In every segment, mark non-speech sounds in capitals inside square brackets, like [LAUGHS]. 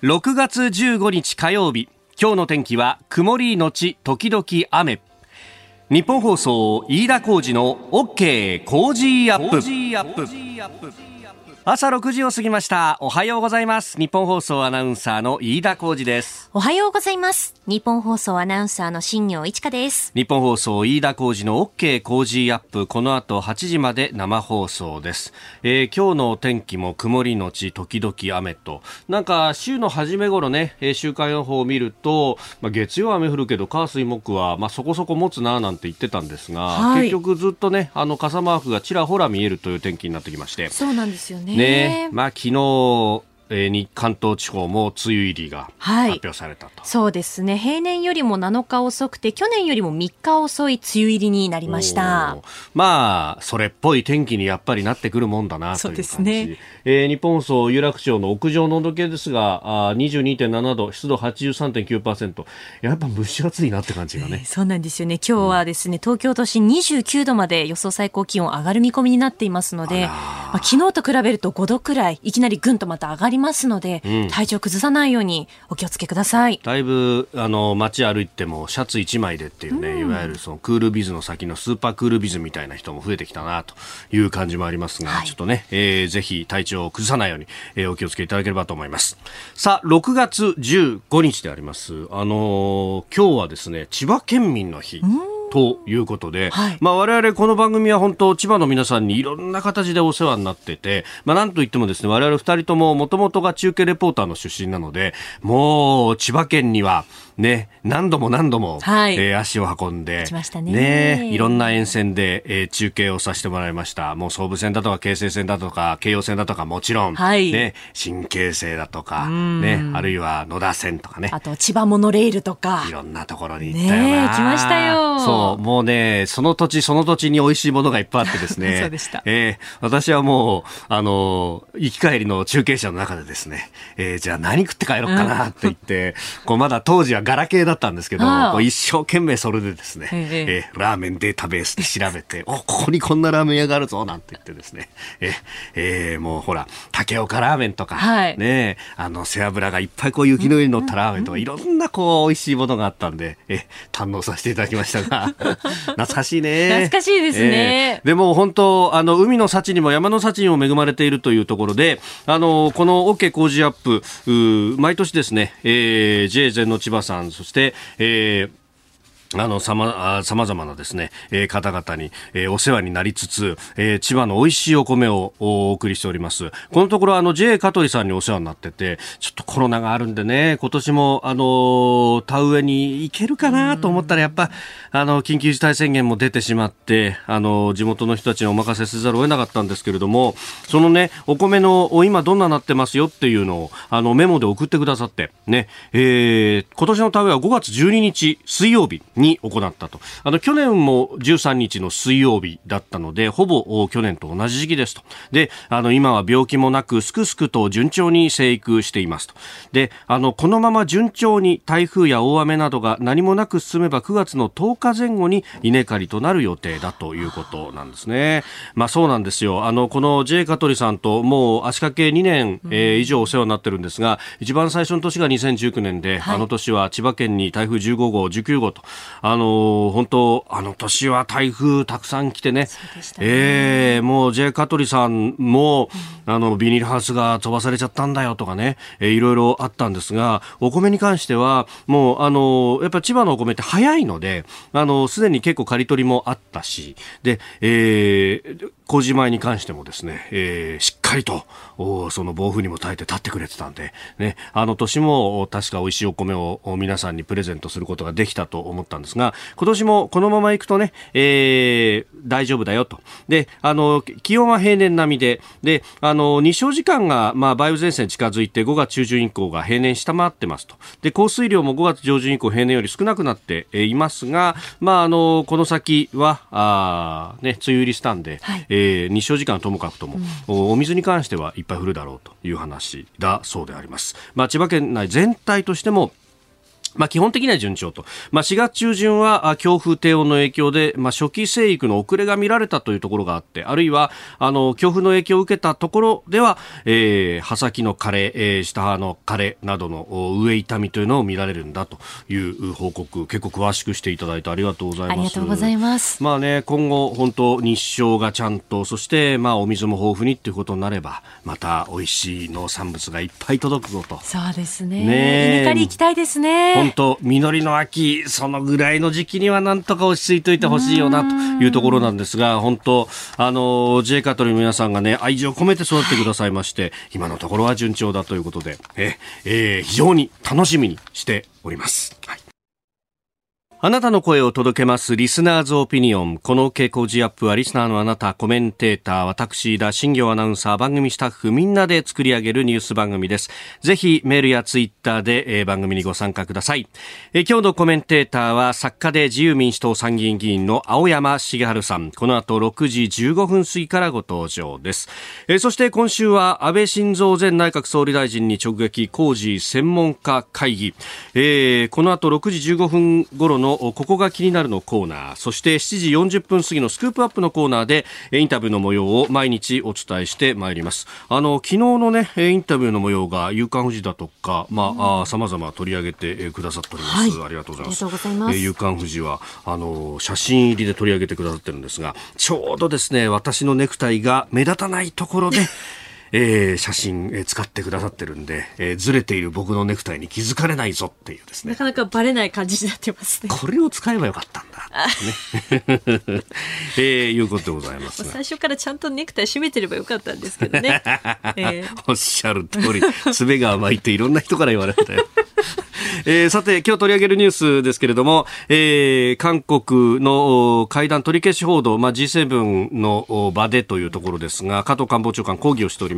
6月15日火曜日今日の天気は曇りのち時々雨。日本放送飯田浩二の OK 工事アップ。朝6時を過ぎました。おはようございます。日本放送アナウンサーの飯田浩二です。おはようございます。日本放送アナウンサーの新業一華です。日本放送飯田浩二の OK 工事アップ。この後8時まで生放送です、えー、今日の天気も曇りのち時々雨と。なんか週の初め頃ね、えー、週間予報を見ると、まあ、月曜雨降るけど火水木はまあそこそこ持つななんて言ってたんですが、はい、結局ずっとねあの傘マークがちらほら見えるという天気になってきまして。そうなんですよねね、まあ昨日、に関東地方も梅雨入りが発表されたと、はい、そうですね。平年よりも7日遅くて去年よりも3日遅い梅雨入りになりました。まあそれっぽい天気にやっぱりなってくるもんだなという感じ。ね。えー、日本放送有楽町の屋上の温度計ですがあ22.7度湿度83.9%やっぱ蒸し暑いなって感じがね、えー、そうなんですよね。今日はですね、うん、東京都心29度まで予想最高気温上がる見込みになっていますのでまあ、昨日と比べると5度くらいいきなりぐんとまた上がりりますので、うん、体調崩さないようにお気をつけください。だいぶあの街歩いてもシャツ1枚でっていうね、うん、いわゆるそのクールビズの先のスーパークールビズみたいな人も増えてきたなという感じもありますが、はい、ちょっとね、えー、ぜひ体調を崩さないように、えー、お気をつけいただければと思います。さあ6月15日であります。あのー、今日はですね千葉県民の日、うんということで、はい、まあ我々この番組は本当千葉の皆さんにいろんな形でお世話になってて、まあなんといってもですね、我々二人とももともとが中継レポーターの出身なので、もう千葉県にはね、何度も何度も、はい、えー、足を運んで、ねね、いろんな沿線で、えー、中継をさせてもらいました。もう総武線だとか京成線だとか京葉線だとかもちろん、はい、ね、新京成だとか、ね、あるいは野田線とかね。あと千葉モノレールとか。いろんなところに行ったよな。ね、来ましたよ。そう、もうね、その土地その土地に美味しいものがいっぱいあってですね。[LAUGHS] そうでした。えー、私はもう、あの、行き帰りの中継車の中でですね、えー、じゃあ何食って帰ろうかなって言って、うん、こうまだ当時はガラケーだったんですけど、一生懸命それでですね、えー、ラーメンデータベースで調べて、お、ここにこんなラーメン屋があるぞ、なんて言ってですね、えー、えー、もうほら、竹岡ラーメンとか、はい、ね、あの、背脂がいっぱいこう雪の上に乗ったラーメンとか、いろんなこう、美味しいものがあったんで、えー、堪能させていただきましたが、[LAUGHS] 懐かしいね。懐かしいですね。えー、でも本当、あの、海の幸にも山の幸にも恵まれているというところで、あの、この OK 工事アップ、毎年ですね、えー、J 全の千葉さん、さんそして、えーあの、さま、様々なですね、えー、方々に、えー、お世話になりつつ、えー、千葉の美味しいお米をお送りしております。このところ、あの、JA 香取さんにお世話になってて、ちょっとコロナがあるんでね、今年も、あの田植えに行けるかなと思ったら、やっぱ、あの、緊急事態宣言も出てしまって、あの、地元の人たちにお任せせざるを得なかったんですけれども、そのね、お米の、今どんななってますよっていうのを、あの、メモで送ってくださって、ね、えー、今年の田植えは5月12日水曜日、に行ったと。あの、去年も13日の水曜日だったので、ほぼ去年と同じ時期ですと。で、あの、今は病気もなく、すくすくと順調に生育していますと。で、あの、このまま順調に台風や大雨などが何もなく進めば9月の10日前後に稲刈りとなる予定だということなんですね。まあそうなんですよ。あの、この J 香取さんともう足掛け2年、えー、以上お世話になってるんですが、一番最初の年が2019年で、はい、あの年は千葉県に台風15号、19号と、あの、本当、あの年は台風たくさん来てね、ね。えー、もう J 香取さんも、うん、あの、ビニールハウスが飛ばされちゃったんだよとかね、えー、いろいろあったんですが、お米に関しては、もう、あの、やっぱ千葉のお米って早いので、あの、すでに結構刈り取りもあったし、で、えー、麹米に関してもですね、えー、しっかりと、その暴風にも耐えて立ってくれてたんで、ね、あの年も確か美味しいお米を皆さんにプレゼントすることができたと思ったんですが、今年もこのまま行くとね、えー、大丈夫だよと。で、あの、気温は平年並みで、で、あの、日照時間が、まあ、梅雨前線近づいて5月中旬以降が平年下回ってますと。で、降水量も5月上旬以降平年より少なくなっていますが、まあ、あの、この先は、あね、梅雨入りしたんで、はい、えー、日照時間はともかくとも、うん、お水に関してはいっぱい降るだろうという話だそうであります。まあ、千葉県内全体としてもまあ、基本的には順調と。まあ、4月中旬は強風低温の影響で、まあ、初期生育の遅れが見られたというところがあって、あるいは、あの、強風の影響を受けたところでは、えー、葉先の枯れ、えー、下葉の枯れなどの上痛みというのを見られるんだという報告、結構詳しくしていただいてありがとうございます。ありがとうございます。まあね、今後、本当日照がちゃんと、そして、まあ、お水も豊富にっていうことになれば、また美味しい農産物がいっぱい届くぞと。そうですね。ね稲刈り行きたいですね。本当実りの秋、そのぐらいの時期にはなんとか落ち着いておいてほしいよなというところなんですが、本当、あの、J カトリの皆さんがね、愛情を込めて育ってくださいまして、今のところは順調だということで、え、えー、非常に楽しみにしております。はいあなたの声を届けますリスナーズオピニオン。この傾向ジアップはリスナーのあなた、コメンテーター、私、田新行アナウンサー、番組スタッフみんなで作り上げるニュース番組です。ぜひメールやツイッターで、えー、番組にご参加ください、えー、今日のコメンテーターは作家で自由民主党参議院議員の青山茂春さん。この後6時15分過ぎからご登場です。えー、そして今週は安倍晋三前内閣総理大臣に直撃工事専門家会議。えー、この後6時15分頃ののここが気になるのコーナー。そして7時40分過ぎのスクープアップのコーナーでインタビューの模様を毎日お伝えしてまいります。あの昨日のねインタビューの模様が夕刊富士だとかまあさまざま取り上げてくださっております、はい、ありがとうございます。夕刊富士はあの写真入りで取り上げてくださってるんですがちょうどですね私のネクタイが目立たないところで [LAUGHS] えー、写真、えー、使ってくださってるんで、えー、ずれている僕のネクタイに気づかれないぞっていうですね。なかなかバレない感じになってますね。これを使えばよかったんだ。ね。[LAUGHS] えー、いうことでございます。最初からちゃんとネクタイ締めてればよかったんですけどね。[LAUGHS] えー、おっしゃる通り、爪が甘いっていろんな人から言われたよ。[LAUGHS] えー、さて、今日取り上げるニュースですけれども、えー、韓国の会談取り消し報道、まあ、G7 の場でというところですが、加藤官房長官抗議をしております。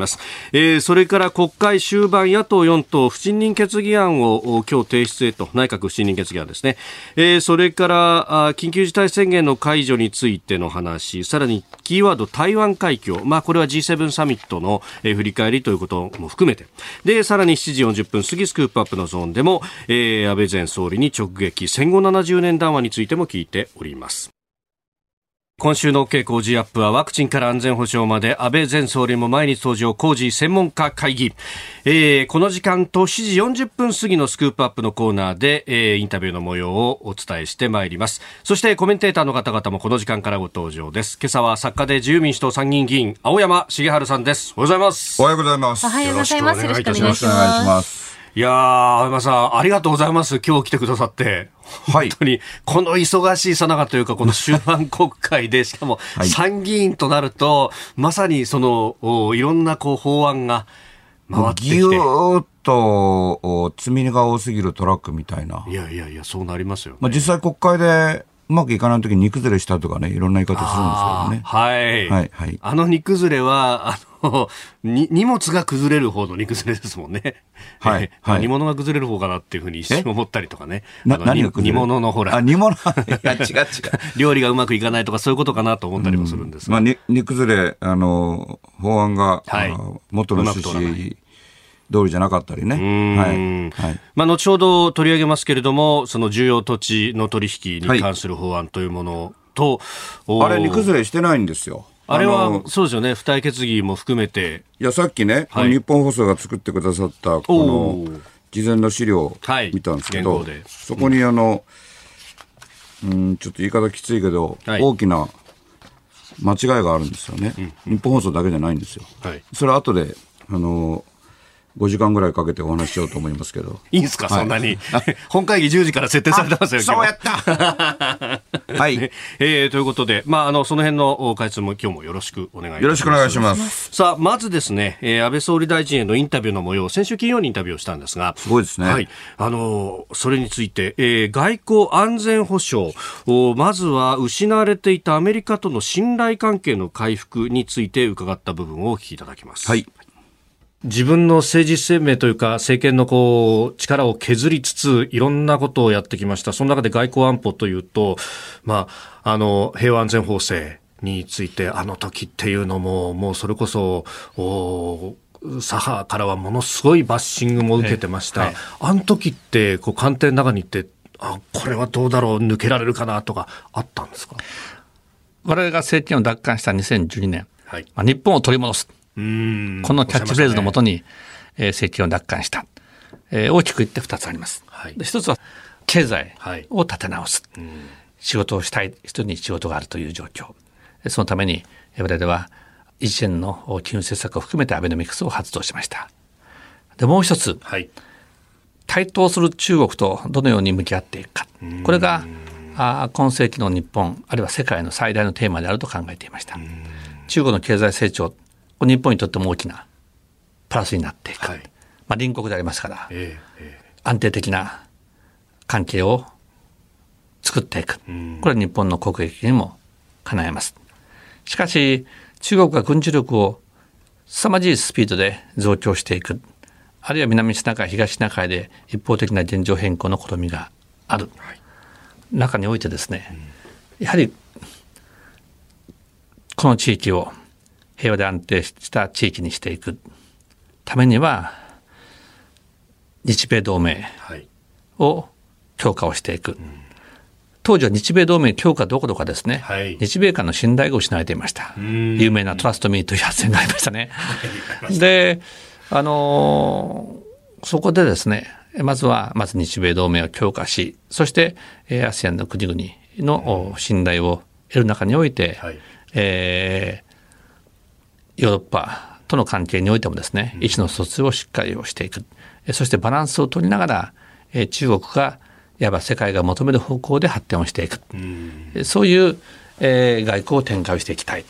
えー、それから国会終盤野党4党不信任決議案を今日提出へと、内閣不信任決議案ですね。えー、それから、緊急事態宣言の解除についての話、さらにキーワード台湾海峡、まあ、これは G7 サミットの、え、振り返りということも含めて、で、さらに7時40分過ぎスクープアップのゾーンでも、えー、安倍前総理に直撃。戦後70年談話についても聞いております。今週の傾向 G アップはワクチンから安全保障まで安倍前総理も毎日登場工事専門家会議、えー、この時間と7時40分過ぎのスクープアップのコーナーで、えー、インタビューの模様をお伝えしてまいります。そしてコメンテーターの方々もこの時間からご登場です。今朝は作家で自由民主党参議院議員青山茂春さんです。おはようございます。おはようございます。おはようございます。よろしくお願いしますいやー、青山さん、ありがとうございます。今日来てくださって。はい。本当に、この忙しいさなかというか、この終盤国会で、[LAUGHS] しかも参議院となると、はい、まさにその、いろんなこう法案が回ってきて。ぎゅーっと、積み荷が多すぎるトラックみたいな。いやいやいや、そうなりますよ、ね、まあ実際国会で、うまくいかないときに煮崩れしたとかね、いろんな言い方するんですけどね。はい。はい、はい。あの煮崩れは、あの、[LAUGHS] に、荷物が崩れる方の煮崩れですもんね。はい。はい。煮物が崩れる方かなっていうふうに一瞬思ったりとかね。な、何が煮物のほら。あ、煮物？[LAUGHS] いや、違う違う。[LAUGHS] 料理がうまくいかないとかそういうことかなと思ったりもするんですが。うん、まあ、煮崩れ、あの、法案が、はい、元の趣旨通りじゃなかったりね。はい。はい。まあ、後ほど取り上げますけれども、その重要土地の取引に関する法案というものと、はい、あれ、煮崩れしてないんですよ。あれは、そうですよね、付帯決議も含めて。いや、さっきね、はい、日本放送が作ってくださった、この、事前の資料を見たんですけど、はい、そこにあの、うん、ちょっと言い方きついけど、はい、大きな間違いがあるんですよね、うん、日本放送だけじゃないんですよ。はい、それは後で、あの、5時間ぐらいかけてお話ししようと思いますけど。いいんですか、はい、そんなに。[LAUGHS] 本会議10時から設定されてますよ、そうやったはい、ね、えー。ということで、まあ、あの、その辺の解説も今日もよろしくお願いします。よろしくお願いします。さあ、まずですね、えー、安倍総理大臣へのインタビューの模様、先週金曜にインタビューをしたんですが、すごいですね。はい。あの、それについて、えー、外交安全保障、おまずは失われていたアメリカとの信頼関係の回復について伺った部分をお聞きいただきます。はい。自分の政治生命というか政権のこう力を削りつついろんなことをやってきました。その中で外交安保というと、まあ、あの、平和安全法制についてあの時っていうのも、もうそれこそ、左派からはものすごいバッシングも受けてました。はい、あの時って、こう、官邸の中に行って、あ、これはどうだろう、抜けられるかなとか、あったんですか？我々が政権を奪還した2012年、はい、まあ、日本を取り戻す。このキャッチフレーズのもとに、ねえー、政権を奪還した。えー、大きく言って2つあります。はい、一つは経済を立て直す、はい、仕事をしたい人に仕事があるという状況。そのために我々は一連の金融政策を含めてアベノミクスを発動しました。でもう一つ、はい、対等する中国とどのように向き合っていくか。これがあ今世紀の日本あるいは世界の最大のテーマであると考えていました。中国の経済成長日本にとっても大きなプラスになっていく、はい、まあ、隣国でありますから、えーえー、安定的な関係を作っていく、これは日本の国益にも叶えます。しかし中国が軍事力を凄まじいスピードで増強していく。あるいは南シナ海東シナ海で一方的な現状変更の試みがある、はい、中においてですね、やはりこの地域を平和で安定した地域にしていくためには日米同盟を強化をしていく、当時は日米同盟強化どころかですね、はい、日米間の信頼が失われていました。有名なトラストミーという発言がありましたね。であのそこでですねまずはまず日米同盟を強化しそして ASEAN の国々の信頼を得る中において、はい、えー、ヨーロッパとの関係においてもですね、意思の疎通をしっかりをしていく。そしてバランスを取りながら、えー、中国がいわば世界が求める方向で発展をしていく、うそういう、えー、外交を展開していきたい。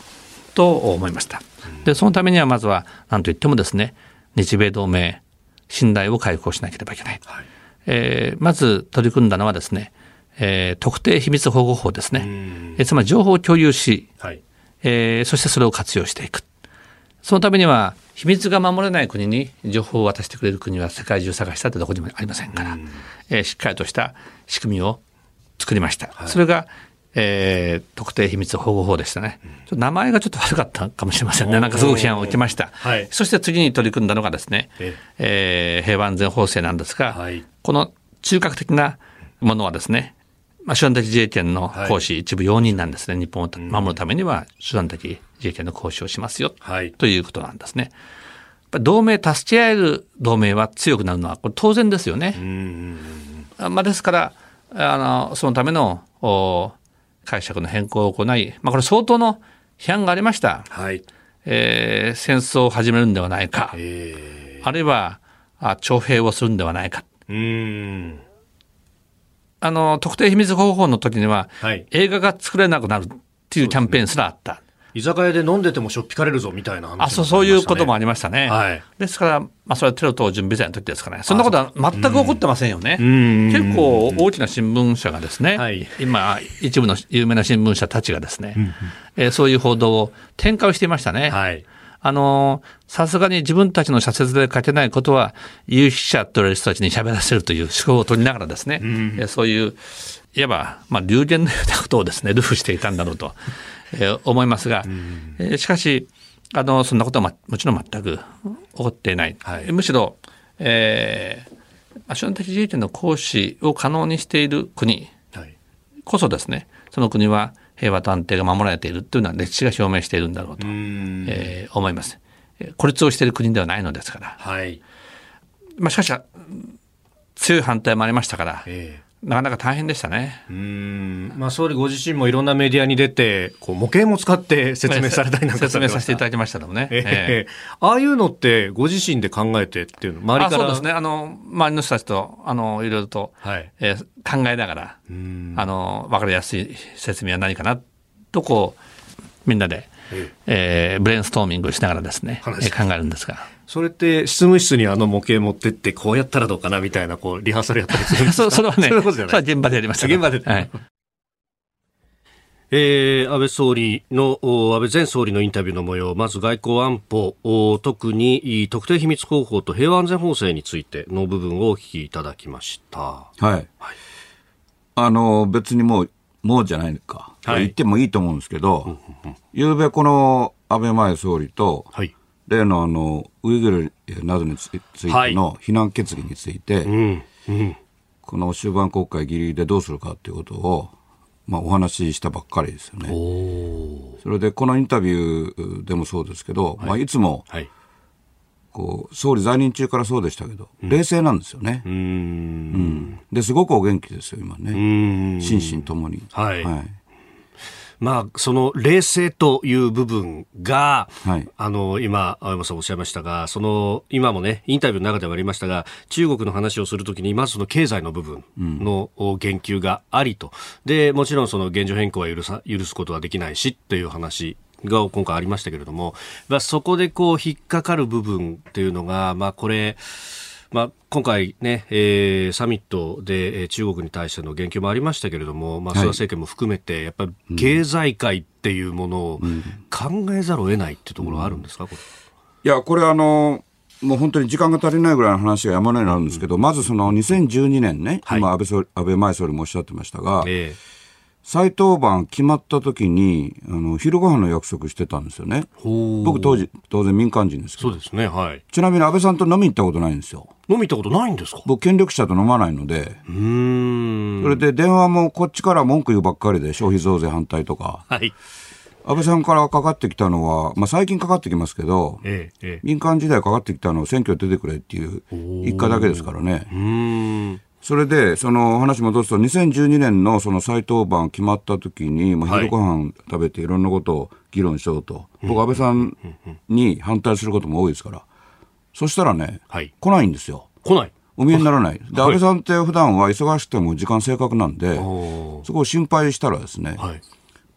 と思いました。でそのためにはまずは何といってもですね日米同盟信頼を回復しなければいけない、はい、えー、まず取り組んだのはですね、えー、特定秘密保護法ですね、えー、つまり情報を共有し、はい、えー、そしてそれを活用していくそのためには秘密が守れない国に情報を渡してくれる国は世界中探したってどこにもありませんから、えー、しっかりとした仕組みを作りました。はい、それがえー、特定秘密保護法でしたね、うん、名前がちょっと悪かったかもしれませんね、なんかすごく批判を受けました、はい、そして次に取り組んだのがですね、え。えー、平和安全法制なんですが、はい、この中核的なものはですね、まあ、手段的自衛権の行使、一部容認なんですね、日本を守るためには手段的自衛権の行使をしますよ、はい、ということなんですね。同盟、助け合える同盟は強くなるのは、これ当然ですよね。まあ、ですから、あの、そのための、お解釈の変更を行い、まあ、これ相当の批判がありました。はい。えー、戦争を始めるんではないか。あるいは、あ徴兵をするんではないか。うん。あの、特定秘密方法の時には、はい、映画が作れなくなるっていうキャンペーンすらあった。居酒屋で飲んでてもしょっぴかれるぞみたいな話、ね、あそうそういうこともありましたね。はい、ですから、まあ、それはテロ等準備罪の時ですかね、そんなことは全く起こってませんよね。結構大きな新聞社がですね、はい、今、一部の有名な新聞社たちがですね、えー、そういう報道を展開していましたね。はいあの、さすがに自分たちの社説で書けないことは、有識者と言われる人たちに喋らせるという思考を取りながらですね、うん、そういう、いわば、まあ、流言のようなことをですね、ルフしていたんだろうと [LAUGHS] えー、思いますが、えー、しかし、あの、そんなことは、ま、もちろん全く起こっていない。はい、むしろ、えー、手段的自衛権の行使を可能にしている国こそですね、その国は平和と安定が守られているというのは歴史が証明しているんだろうと、えー、思います。孤立をしている国ではないのですから。はい。まあ、しかし、強い反対もありましたから、えーなかなか大変でしたね。うん。まあ、総理ご自身もいろんなメディアに出て、こう、模型も使って説明されたりなんか [LAUGHS] 説明させていただきましたけどね。えー、ああいうのって、ご自身で考えてっていうの、周りから？そうですね。あの、周りの人たちと、あの、いろいろと、はい、えー、考えながら、あの、わかりやすい説明は何かな、と、こう、みんなで、えー、ブレインストーミングしながらですね、考えるんですが。それって執務室にあの模型持ってってこうやったらどうかなみたいなこうリハーサルやったりするんですか？[LAUGHS] それはね、それは現場でやりました。現場で。はい。えー、安倍総理の、安倍前総理のインタビューの模様、まず外交安保、特に特定秘密方法と平和安全法制についての部分をお聞きいただきました。はい。はい、あの、別にもう、もうじゃないか。はい、言ってもいいと思うんですけど、ゆうべこの安倍前総理と、はい、例のあのウイグルなどについての非難決議について、はいうんうん、この終盤国会ぎりでどうするかということを、まあ、お話ししたばっかりですよね。それでこのインタビューでもそうですけど、はい。まあ、いつも、はい。こう総理在任中からそうでしたけど、うん、冷静なんですよね。うん、ですごくお元気ですよ、今ね。心身ともに。はい、はいまあ、その冷静という部分が、はい、あの、今、青山さんおっしゃいましたが、その、今もね、インタビューの中ではありましたが、中国の話をするときに、まずその経済の部分の言及がありと。うん、で、もちろんその現状変更は許さ、許すことはできないし、という話が今回ありましたけれども、まあ、そこでこう、引っかかる部分っていうのが、まあ、これ、まあ、今回ね、えー、サミットで、えー、中国に対しての言及もありましたけれども、まあ、菅政権も含めて、やっぱり経済界っていうものを考えざるを得ないっていうところはあるんですか、これいや、これあの、もう本当に時間が足りないぐらいの話が山のようになるんですけど、うん、まずその2012年ね、はい、今安倍総理、安倍前総理もおっしゃってましたが、えー再登板決まった時に、あの、昼ご飯の約束してたんですよね。僕当時、当然民間人ですけど。そうですね、はい。ちなみに安倍さんと飲み行ったことないんですよ。飲み行ったことないんですか？僕、権力者と飲まないので。うん。それで電話もこっちから文句言うばっかりで、消費増税反対とか。はい。安倍さんからかかってきたのは、まあ、最近かかってきますけど、ええ、民間時代かかってきたのは選挙出てくれっていう一回だけですからね。うんそれで、その話戻すと、2012年のその再登板決まった時に、まあ、昼ご飯食べていろんなことを議論しようと、僕、安倍さんに反対することも多いですから、そしたらね、はい、来ないんですよ。来ない。お見えにならない。で、安倍さんって普段は忙しくても時間正確なんで、そこを心配したらですね、はい、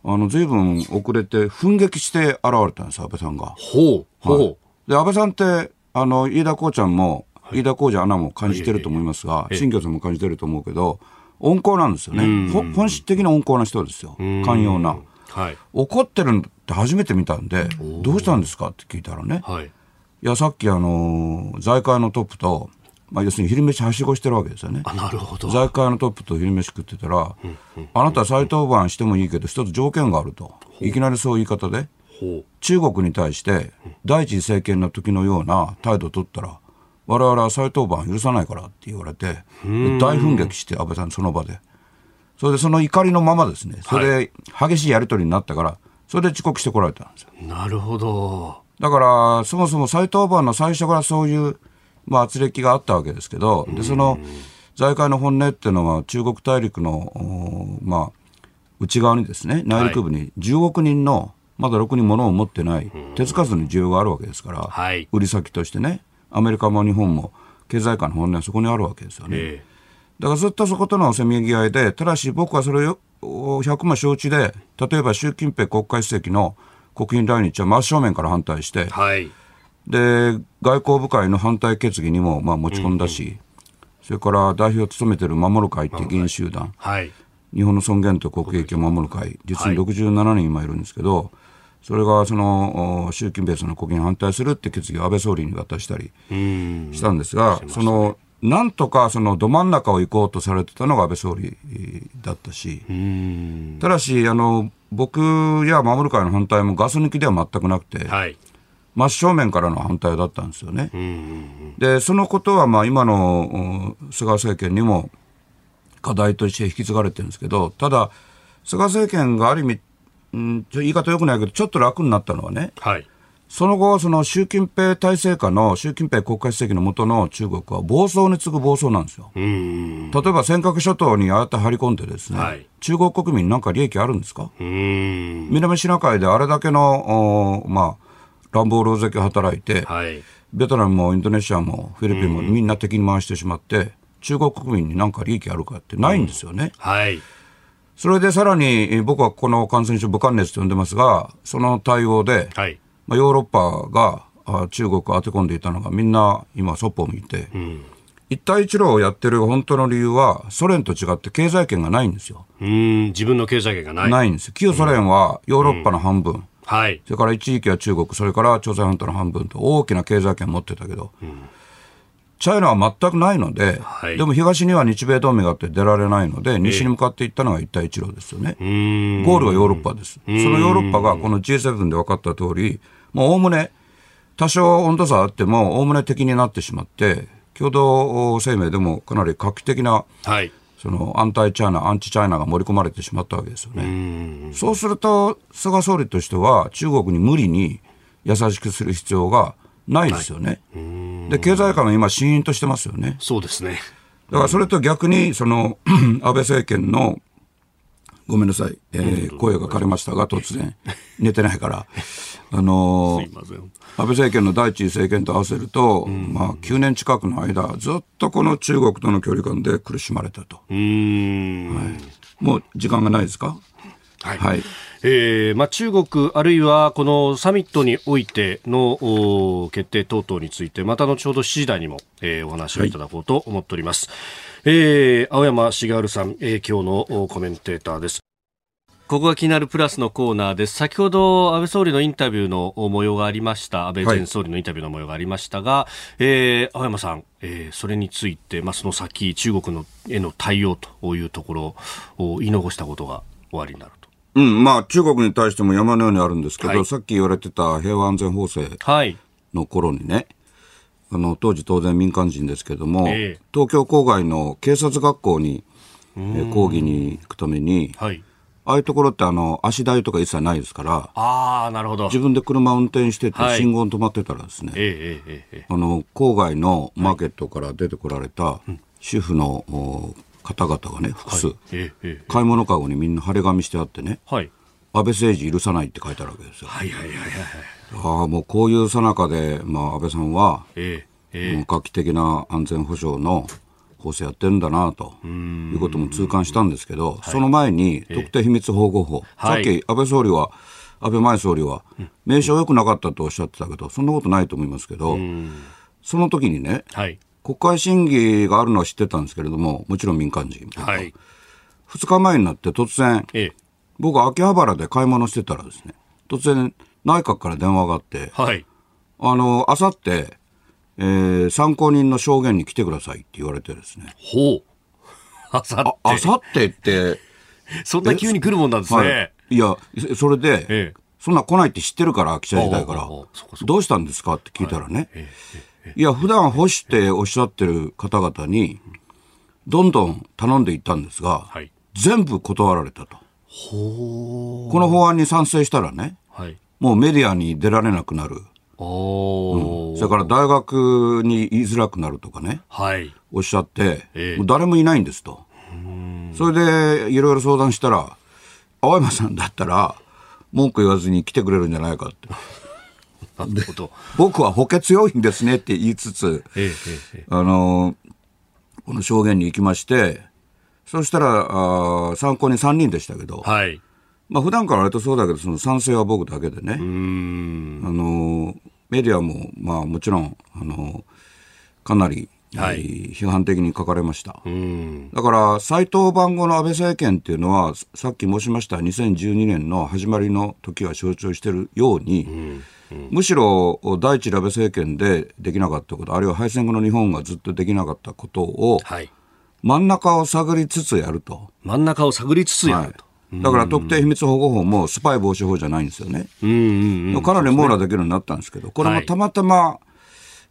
あの、随分遅れて、奮撃して現れたんです、安倍さんが。ほう、ほう。はい、で、安倍さんって、あの、飯田こうちゃんも、飯田浩二アナも感じてると思いますが、新庄さんも感じてると思うけど、温厚なんですよね。本質的な温厚な人ですよ。寛容な。はい、怒ってるのって初めて見たんで、どうしたんですかって聞いたらね、はい、いや、さっきあのー、財界のトップと、まあ、要するに昼飯はしごしてるわけですよね。あなるほど。財界のトップと昼飯食ってたら、うんうん、あなた再登板してもいいけど、一つ条件があると。いきなりそういう言い方で、中国に対して第一次政権の時のような態度を取ったら、我々は再登板許さないからって言われて、大奮撃して安倍さんその場で。それでその怒りのままですね、それで激しいやり取りになったから、それで遅刻してこられたんですよ。なるほど。だから、そもそも再登板の最初からそういう、まあ、圧力があったわけですけど、で、その、財界の本音っていうのは中国大陸の、まあ、内側にですね、内陸部に10億人の、まだろくに物を持ってない、手つかずに需要があるわけですから、はい、売り先としてね。アメリカも日本も経済界の本音はそこにあるわけですよね。えー、だからずっとそことのせめぎ合いで、ただし僕はそれを100も承知で、例えば習近平国家主席の国賓来日は真正面から反対して、はい、で外交部会の反対決議にもまあ持ち込んだし、うんうん、それから代表を務めている守る会っていう議員集団、はい、日本の尊厳と国益を守る会、実に67人今いるんですけど、それがその習近平さんの国に反対するって決議を安倍総理に渡したりしたんですが、そのなんとかそのど真ん中を行こうとされてたのが安倍総理だったし、ただしあの、僕や守る会の反対もガス抜きでは全くなくて、はい、真正面からの反対だったんですよね。で、そのことはまあ今の菅政権にも課題として引き継がれてるんですけど、ただ、菅政権がある意味、うん、言い方よくないけど、ちょっと楽になったのはね、はい、その後、その習近平体制下の習近平国家主席のもとの中国は暴走に次ぐ暴走なんですよ。例えば尖閣諸島にああやって張り込んでですね、はい、中国国民なんか利益あるんですか？南シナ海であれだけの、まあ、乱暴狼藉を働いて、はい、ベトナムもインドネシアもフィリピンもみんな敵に回してしまって、中国国民に何か利益あるかってないんですよね。はいそれでさらに僕はこの感染症武漢熱と呼んでますが、その対応で、はい、まあ、ヨーロッパが中国を当て込んでいたのがみんな今そっぽを向いて、うん、一帯一路をやってる本当の理由はソ連と違って経済圏がないんですよ。うん自分の経済圏がない。ないんです旧ソ連はヨーロッパの半分、うん、はい、それから一時期は中国、それから朝鮮半島の半分と大きな経済圏を持ってたけど、うんチャイナは全くないので、はい、でも東には日米同盟があって出られないので、西に向かっていったのが一帯一路ですよね。ゴールはヨーロッパです。そのヨーロッパがこの G7 で分かった通り、もうおおむね、多少温度差あっても、おおむね敵になってしまって、共同声明でもかなり画期的な、はい、そのアンタイチャイナ、アンチチャイナが盛り込まれてしまったわけですよね。そうすると、菅総理としては、中国に無理に優しくする必要がないですよね。はい、で、経済界も今、シーンとしてますよね。そうですね。だからそれと逆に、その、[CLEARS THROAT] 安倍政権のごめんなさい、えー、声が枯れましたが、突然、寝てないから、あのー、安倍政権の第一次政権と合わせると、まあ、9年近くの間、ずっとこの中国との距離感で苦しまれたと。はい、もう時間がないですか？はい、はいえーまあ、中国、あるいはこのサミットにおいての決定等々について、また後ほど7時台にも、えー、お話をいただこうと思っております。はい、えー、青山茂春さん、えー、今日のコメンテーターです。ここが気になるプラスのコーナーです。先ほど安倍総理のインタビューの模様がありました。安倍前総理のインタビューの模様がありましたが、はい、えー、青山さん、えー、それについて、まあ、その先、中国のへの対応というところを言い残したことが終わりになると。うん、まあ、中国に対しても山のようにあるんですけど、はい、さっき言われてた平和安全法制の頃にね、はい、あの、当時当然民間人ですけども、えー、東京郊外の警察学校に、えー、講義に行くために、はい、ああいうところってあの、足台とか一切ないですから、ああ、なるほど。自分で車運転してて、信号に止まってたらですね、はい、えー、えー、あの、郊外のマーケットから出てこられた主婦の、方々がね、複数、買い物かごにみんな張り紙してあってね、はい、安倍政治許さないって書いてあるわけですよ。はいはいはいはい。ああ、もうこういうさなかで、まあ、安倍さんは、えええ、画期的な安全保障の法制やってるんだなということも痛感したんですけど、その前に特定秘密保護法、さっき安倍総理は、安倍前総理は、名称良くなかったとおっしゃってたけど、そんなことないと思いますけど、その時にね、はい、国会審議があるのは知ってたんですけれども、もちろん民間人。はい。2日前になって突然、ええ、僕秋葉原で買い物してたらですね、突然内閣から電話があって、はい。あの、あさって、えー、参考人の証言に来てくださいって言われてですね。ほう。[LAUGHS] あさって。あさってって、[LAUGHS] そんな急に来るもんなんですね。はい、いや、それで、ええ、そんな来ないって知ってるから、記者時代から。どうしたんですかって聞いたらね、はいええいや、普段欲しておっしゃってる方々に、どんどん頼んでいったんですが、はい、全部断られたと。この法案に賛成したらね、はい、もうメディアに出られなくなる。うん、それから大学に言いづらくなるとかね、はい、おっしゃって、えー、もう誰もいないんですと。それでいろいろ相談したら、青山さんだったら、文句言わずに来てくれるんじゃないかって。なるほど。僕は補欠要員ですねって言いつつ、ええあの、この証言に行きまして、そしたら、あ参考に3人でしたけど、はい。まあ普段から割とそうだけど、その賛成は僕だけでね、あの、メディアも、まあもちろん、あの、かなり、はい、批判的に書かれました。だから、斎藤番号の安倍政権っていうのは、さっき申しました2012年の始まりの時は象徴しているように、むしろ第一ラベ政権でできなかったこと、あるいは敗戦後の日本がずっとできなかったことを、はい、真ん中を探りつつやると。真ん中を探りつつやると。はい、だから特定秘密保護法もスパイ防止法じゃないんですよね。かなり網羅できるようになったんですけど、これもたまたま、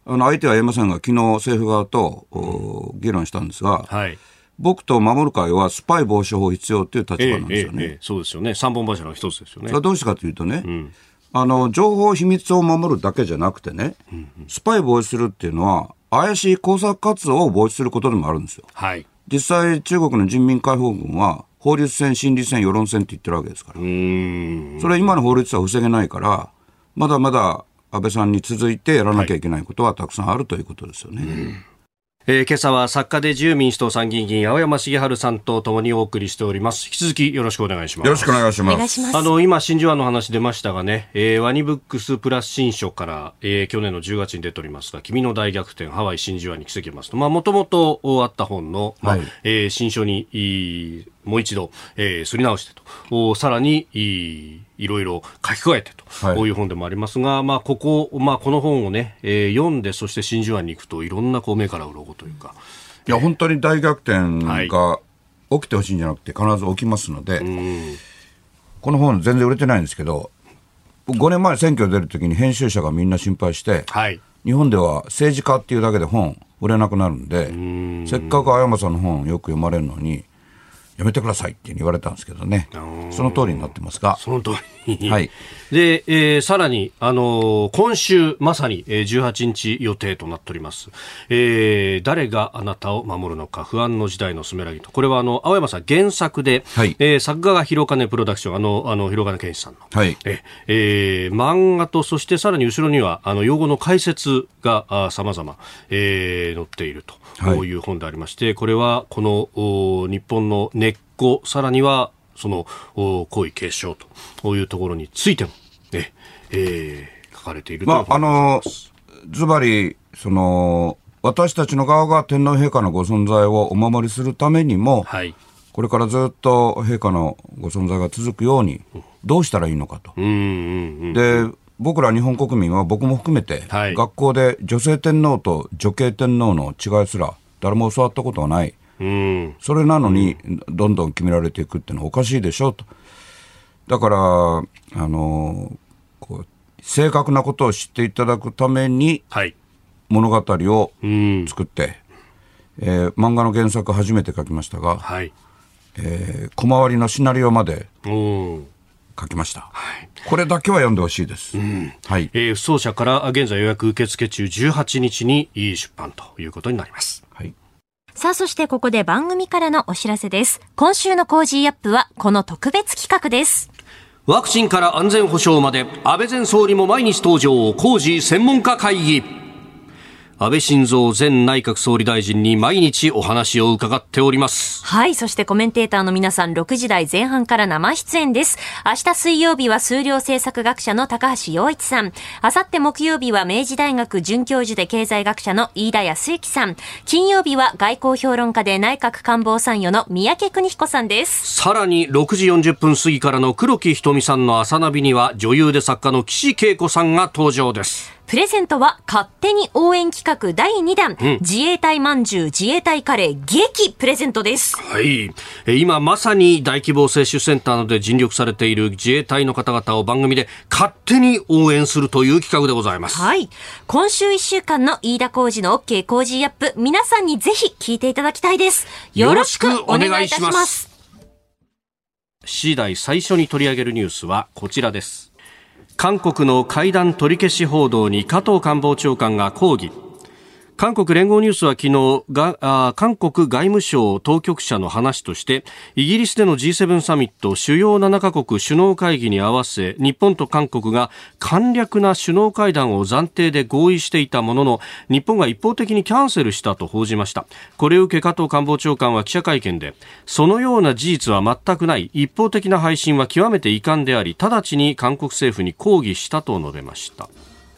あの相手は言えませんが、昨日政府側と、議論したんですが、はい、僕と守る会はスパイ防止法必要という立場なんですよね。えええ、そうですよね。三本柱の一つですよね。それはどうしてかというとね、うんあの、情報秘密を守るだけじゃなくてね、スパイ防止するっていうのは、怪しい工作活動を防止することでもあるんですよ。はい。実際、中国の人民解放軍は、法律戦、心理戦、世論戦って言ってるわけですから。それは今の法律は防げないから、まだまだ安倍さんに続いてやらなきゃいけないことはたくさんあるということですよね。えー、今朝は作家で自由民主党参議院議員青山茂春さんとともにお送りしております。引き続きよろしくお願いします。よろしくお願いします。あの今真珠湾の話出ましたがね、えー、ワニブックスプラス新書から、えー、去年の10月に出ておりますが君の大逆転ハワイ真珠湾に奇跡ますと。まあもともとあった本の、まあ、はい、えー、新書にもう一度、えー、すり直してと。さらにいいろいろ書き加えてと、はい、こういう本でもありますが、まあ、ここ、まあ、この本をね、えー、読んで、そして真珠湾に行くと、いろんなこう目から鱗というか。いや、本当に大逆転が起きてほしいんじゃなくて、必ず起きますので、この本全然売れてないんですけど、5年前選挙出るときに編集者がみんな心配して、はい、日本では政治家っていうだけで本売れなくなるんで、ん。せっかく青山さんの本よく読まれるのに、やめてくださいって言われたんですけどね、その通りになってますが。その通りはい。で、えー、さらに、あのー、今週、まさに、えー、18日予定となっております。えー、誰があなたを守るのか、不安の時代のスメラギと。これは、あの、青山さん原作で、はい、えー、作画が広金プロダクション、あの、あの、広金健一さんの。はい。ええー、漫画と、そしてさらに後ろには、あの、用語の解説が、あ様々、えー、載っていると。こういう本でありまして、これはこの日本の根っこ、さらにはその皇位継承というところについても、ねえー、書かれているとまあ、あのズバリその私たちの側が天皇陛下のご存在をお守りするためにも、はい、これからずっと陛下のご存在が続くように、どうしたらいいのかと。で僕ら日本国民は僕も含めて、はい、学校で女性天皇と女系天皇の違いすら誰も教わったことはない、うん、それなのにどんどん決められていくっていうのはおかしいでしょとだからあのこう正確なことを知っていただくために、はい、物語を作って、うん、えー、漫画の原作初めて書きましたが、はいえー、小回りのシナリオまで書きました。はい、これだけは読んでほしいです。うん、はい。えー、不走者から現在予約受付中18日に出版ということになります。はい。さあ、そしてここで番組からのお知らせです。今週のコージーアップはこの特別企画です。ワクチンから安全保障まで安倍前総理も毎日登場、コージー専門家会議。安倍晋三前内閣総理大臣に毎日お話を伺っております。はい。そしてコメンテーターの皆さん6時台前半から生出演です。明日水曜日は数量政策学者の高橋洋一さん。明後日木曜日は明治大学准教授で経済学者の飯田康之さん。金曜日は外交評論家で内閣官房参与の三宅邦彦さんです。さらに6時40分過ぎからの黒木瞳さんの朝ナビには女優で作家の岸恵子さんが登場です。プレゼントは勝手に応援企画第2弾、うん、自衛隊まんじゅう自衛隊カレー激プレゼントです。はい。今まさに大規模接種センターなどで尽力されている自衛隊の方々を番組で勝手に応援するという企画でございます。はい。今週1週間の飯田浩二の OK 工事アップ、皆さんにぜひ聞いていただきたいです。よろしくお願いいたします。次第最初に取り上げるニュースはこちらです。韓国の会談取り消し報道に加藤官房長官が抗議。韓国連合ニュースは昨日が韓国外務省当局者の話としてイギリスでの G7 サミット主要7カ国首脳会議に合わせ日本と韓国が簡略な首脳会談を暫定で合意していたものの日本が一方的にキャンセルしたと報じました。これを受け加藤官房長官は記者会見でそのような事実は全くない。一方的な配信は極めて遺憾であり直ちに韓国政府に抗議したと述べました。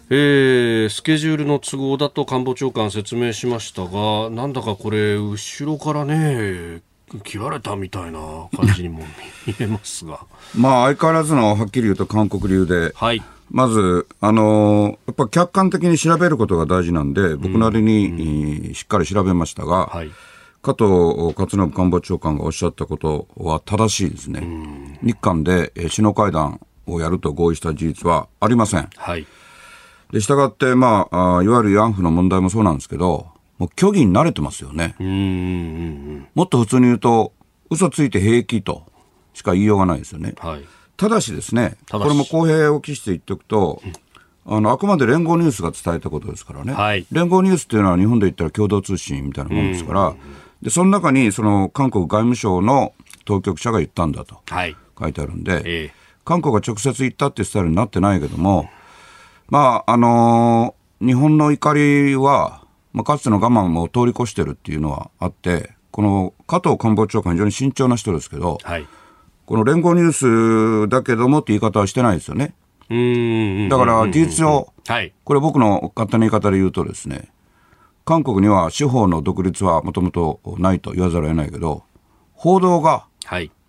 えー、スケジュールの都合だと官房長官説明しましたが、なんだかこれ、後ろからね、切られたみたいな感じにも見えますが。[LAUGHS] まあ、相変わらずのはっきり言うと韓国流で、はい、まず、あのやっぱ客観的に調べることが大事なんで、僕なりに、しっかり調べましたが、はい、加藤勝信官房長官がおっしゃったことは正しいですね。日韓で首脳会談をやると合意した事実はありません。はいで、したがって、まあ、あいわゆる慰安婦の問題もそうなんですけど、もう虚偽に慣れてますよね。もっと普通に言うと、嘘ついて平気としか言いようがないですよね。はい、ただしですね、これも公平を期して言っておくと、あの、あくまで連合ニュースが伝えたことですからね。はい、連合ニュースっていうのは日本で言ったら共同通信みたいなもんですから、で、その中に、その、韓国外務省の当局者が言ったんだと、書いてあるんで、はいえ。ー、韓国が直接言ったってスタイルになってないけども、まあ、あのー、日本の怒りは、まあ、かつての我慢も通り越してるっていうのはあって、この加藤官房長官非常に慎重な人ですけど、はい、この連合ニュースだけどもって言い方はしてないですよね。だから事実上、はい、これ僕の勝手な言い方で言うとですね、韓国には司法の独立はもともとないと言わざるを得ないけど、報道が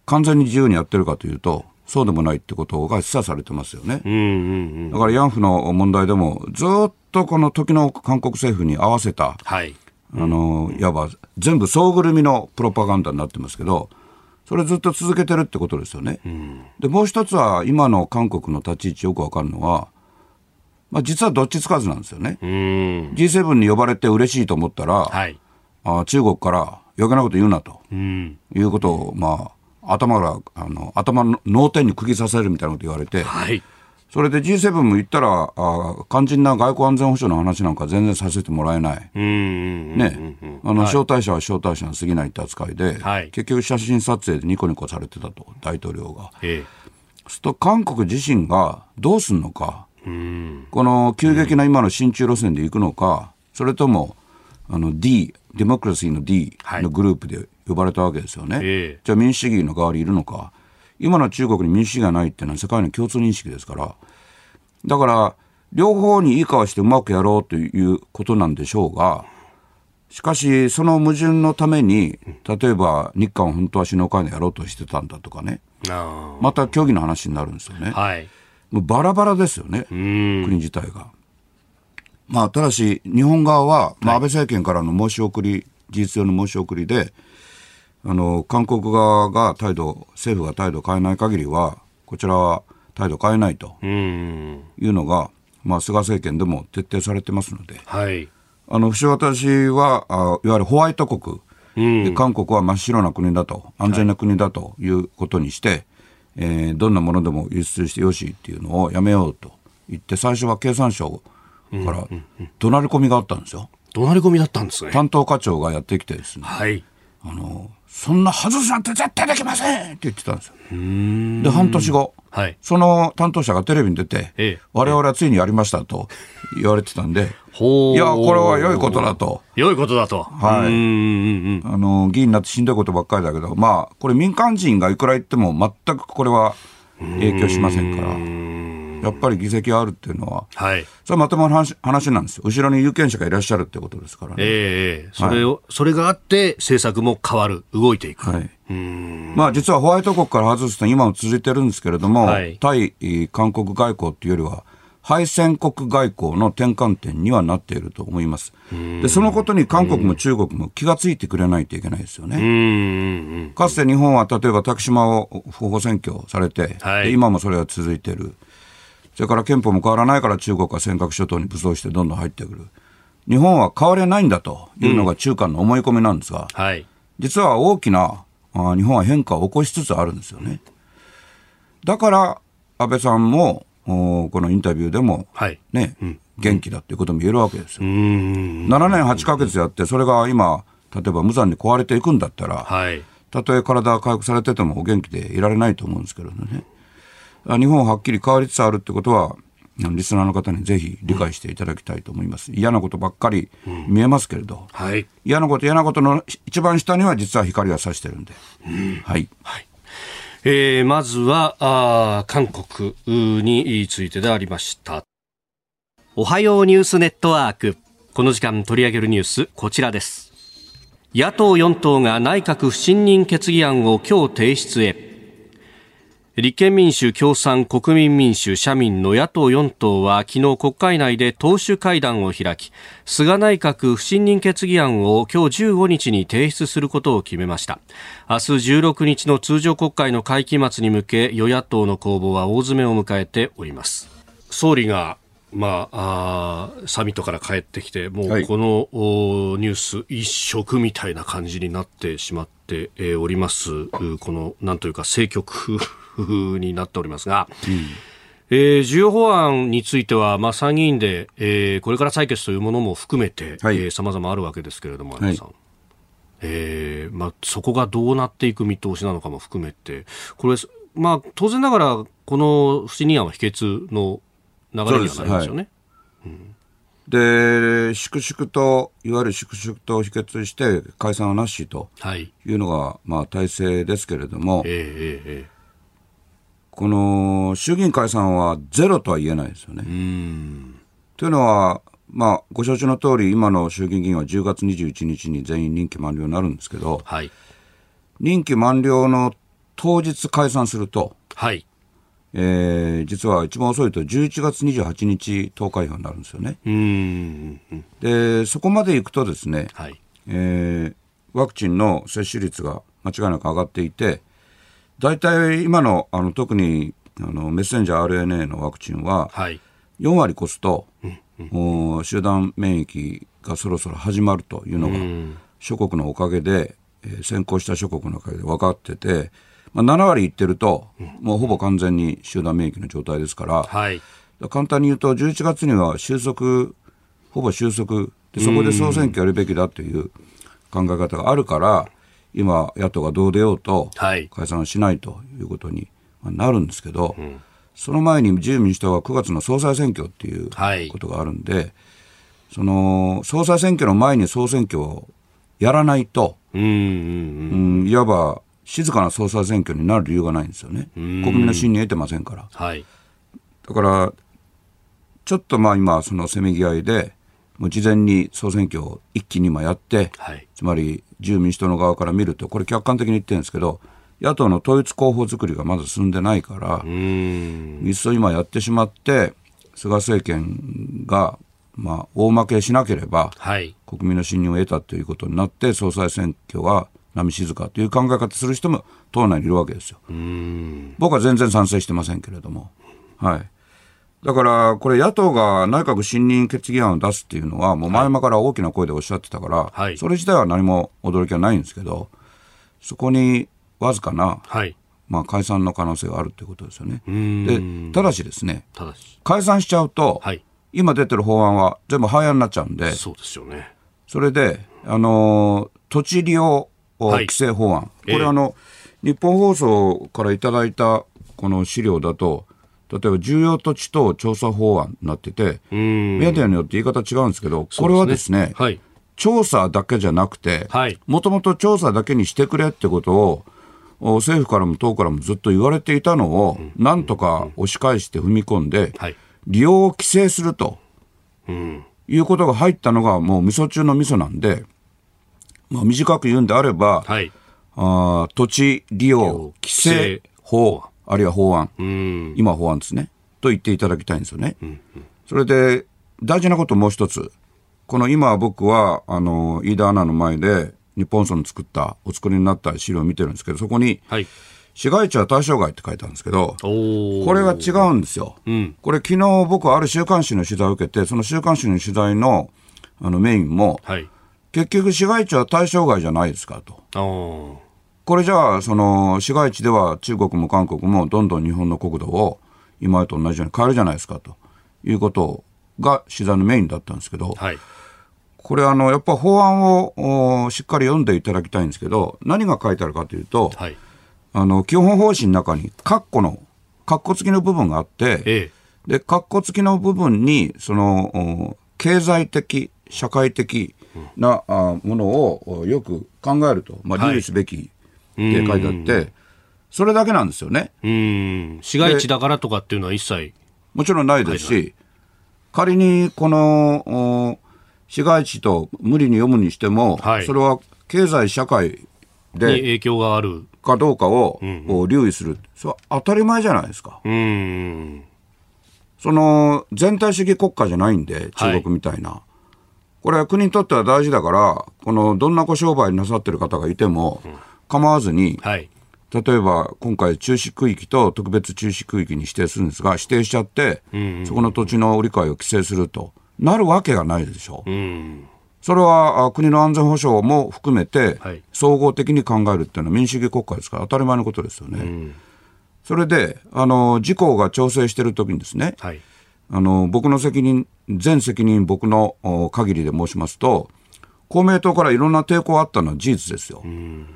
完全に自由にやってるかというと、そうでもないってことが示唆されてますよね。うんうんうん、だから慰安婦の問題でも、ずっとこの時の韓国政府に合わせた、はい、あの、いわば全部総ぐるみのプロパガンダになってますけど、それずっと続けてるってことですよね。うん、で、もう一つは、今の韓国の立ち位置よくわかるのは、まあ、実はどっちつかずなんですよね。G7 に呼ばれて嬉しいと思ったら、はい、あ中国から余計なこと言うなと、いうことを、まあ、頭があの頭の脳天に釘刺されるみたいなこと言われて、はい、それで G7 も言ったらあ、肝心な外交安全保障の話なんか全然させてもらえない、ね、あの、招待者は招待者に過ぎないって扱いで、はい、結局写真撮影でニコニコされてたと、大統領が。ええ、すると韓国自身がどうすんのか、この急激な今の親中路線で行くのか、それともあの D、デモクラシーの D のグループで呼ばれたわけですよね。はい、じゃあ民主主義の側にいるのか。今の中国に民主主義がないっていうのは世界の共通認識ですから。だから、両方にいい顔してうまくやろうということなんでしょうが、しかし、その矛盾のために、例えば日韓を本当は首脳会談やろうとしてたんだとかね、また協議の話になるんですよね。はい、もうバラバラですよね、国自体が。まあ、ただし、日本側は、まあ、安倍政権からの申し送り、事実上の申し送りで、あの、韓国側が態度、政府が態度を変えない限りは、こちらは態度変えないというのが、まあ、菅政権でも徹底されてますので、はい、あの、不私はあ、いわゆるホワイト国、で韓国は真っ白な国だと、安全な国だということにして、はい、えー、どんなものでも輸出してよしっていうのをやめようと言って、最初は経産省から怒鳴り込みがあったんですよ。怒鳴り込みだったんですね。担当課長がやってきてですね。はい。あの、そんな外すなんて絶対できませんって言ってたんですよ。で、半年後、はい、その担当者がテレビに出て、ええ、我々はついにやりましたと言われてたんで、いや、これは良いことだと。良いことだと。はい。あの、議員になってしんどいことばっかりだけど、まあ、これ民間人がいくら言っても全くこれは影響しませんから。やっぱり議席があるっていうのは、はい、それはまともな話話なんですよ、後ろに有権者がいらっしゃるってことですからね。えー、それを、はい、それがあって、政策も変わる、動いていく。はい。まあ、実はホワイト国から外すと今も続いてるんですけれども、はい、対韓国外交っていうよりは、敗戦国外交の転換点にはなっていると思います。で、そのことに韓国も中国も気がついてくれないといけないですよね。かつて日本は例えば竹島を不法占拠されて、はい、今もそれは続いている。それから憲法も変わらないから中国は尖閣諸島に武装してどんどん入ってくる。日本は変われないんだというのが中間の思い込みなんですが、うんはい、実は大きなあ日本は変化を起こしつつあるんですよね。だから安倍さんもこのインタビューでも、はいね、うん、元気だということも言えるわけですよ。7年8か月やって、それが今、例えば無残に壊れていくんだったら、はい、たとえ体が回復されててもお元気でいられないと思うんですけどね。日本ははっきり変わりつつあるってことは、リスナーの方にぜひ理解していただきたいと思います。うん、嫌なことばっかり見えますけれど、うんはい、嫌なこと嫌なことの一番下には実は光が差してるんで。うん、はい。はいえー、まずはあ韓国についてでありました。おはようニュースネットワーク。この時間取り上げるニュース、こちらです。野党4党が内閣不信任決議案を今日提出へ。立憲民主、共産、国民民主、社民の野党4党は昨日国会内で党首会談を開き、菅内閣不信任決議案を今日15日に提出することを決めました。明日16日の通常国会の会期末に向け、与野党の攻防は大詰めを迎えております。総理がまあ、あサミットから帰ってきて、もうこの、はい、ニュース一色みたいな感じになってしまっております。この、なんというか政局になっておりますが、うん。えー、重要法案については、まあ、参議院で、えー、これから採決というものも含めて、さまざまあるわけですけれども、はい、さん。えーまあ、そこがどうなっていく見通しなのかも含めて、これ、まあ、当然ながら、この不信任案は否決の流れにはなりますよね。で、粛々と、いわゆる粛々と否決して、解散はなしとい。うのが、はい、まあ、体制ですけれども、えーえー、この衆議院解散はゼロとは言えないですよね。というのは、まあ、ご承知の通り、今の衆議院議員は10月21日に全員任期満了になるんですけど、はい、任期満了の当日解散すると、はいえー、実は一番遅いと11月28日投開票になるんですよね。で、そこまでいくとですね、はい。えー、ワクチンの接種率が間違いなく上がっていて、大体今のあの特にあのメッセンジャー RNA のワクチンは、4割越すと、うんうん、集団免疫がそろそろ始まるというのが、諸国のおかげで、えー、先行した諸国のおかげで分かってて、まあ、7割いってると、もうほぼ完全に集団免疫の状態ですから、はい、簡単に言うと、11月には収束、ほぼ収束。で、そこで総選挙やるべきだという考え方があるから、今、野党がどう出ようと、解散しないということになるんですけど、うん、その前に自由民主党は9月の総裁選挙っていうことがあるんで、はい、その総裁選挙の前に総選挙をやらないと、うん、いわば静かな総裁選挙になる理由がないんですよね。国民の信任得てませんから。はい、だから、ちょっとまあ今、そのせめぎ合いで、もう事前に総選挙を一気に今やって、はい、つまり自由民主党の側から見ると、これ客観的に言ってるんですけど、野党の統一候補作りがまだ進んでないから、いっそ今やってしまって、菅政権が、まあ、大負けしなければ、はい、国民の信任を得たということになって、総裁選挙は波静かという考え方する人も党内にいるわけですよ。僕は全然賛成してませんけれども。はい。だから、これ野党が内閣信任決議案を出すっていうのは、もう前々から大きな声でおっしゃってたから、はい、それ自体は何も驚きはないんですけど、そこにわずかな、はい、まあ、解散の可能性があるということですよね。でただしですね解散しちゃうと、はい、今出てる法案は全部廃案になっちゃうんでそうですよねそれで、あの土地利用規制法案、これ、あの日本放送からいただいたこの資料だと例えば重要土地等調査法案になっててメディアによって言い方違うんですけどこれはですね、はい、調査だけじゃなくてもともと調査だけにしてくれってことを政府からも党からもずっと言われていたのを、なんとか押し返して踏み込んで、利用を規制すると、いうことが入ったのが、もう味噌中の味噌なんで、まあ、短く言うんであれば、はい、あ土地利用規制法、あるいは法案、今法案ですね、と言っていただきたいんですよね。それで、大事なこともう一つ。この今僕は、あの、飯田アナの前で、日本村の作った、お作りになった資料を見てるんですけど、そこに、はい、市街地は対象外って書いてあるんですけど、これが違うんですよ。うん、これ昨日僕ある週刊誌の取材を受けて、その週刊誌の取材のあのメインも、はい、結局市街地は対象外じゃないですかと。これじゃあ、その市街地では中国も韓国もどんどん日本の国土を今と同じように変えるじゃないですかと。いうことが取材のメインだったんですけど、はい。これあの、やっぱ法案をしっかり読んでいただきたいんですけど、何が書いてあるかというと、はい、あの、基本方針の中に、括弧の、括弧付きの部分があって、ええ、で、括弧付きの部分に、その、経済的、社会的な、うん、ものをよく考えると、まあ、留意すべきって書いてあって、はい、それだけなんですよね。うん。市街地だからとかっていうのは一切。もちろんないですし、仮にこの、市街地と無理に読むにしても、はい、それは経済社会で影響があるかどうかを、留意する、それは当たり前じゃないですか。その全体主義国家じゃないんで、中国みたいな。はい、これは国にとっては大事だから、このどんなご商売なさってる方がいても、構わずに、はい、例えば今回、中止区域と特別中止区域に指定するんですが、指定しちゃって、そこの土地の売り買いを規制すると。なるわけがないでしょう。うんそれは国の安全保障も含めて、総合的に考えるっていうのは民主主義国家ですから当たり前のことですよね。うん、それで、あの、自公が調整してるときにですね、はい、あの、僕の責任、全責任僕の限りで申しますと、公明党からいろんな抵抗あったのは事実ですよ。うん、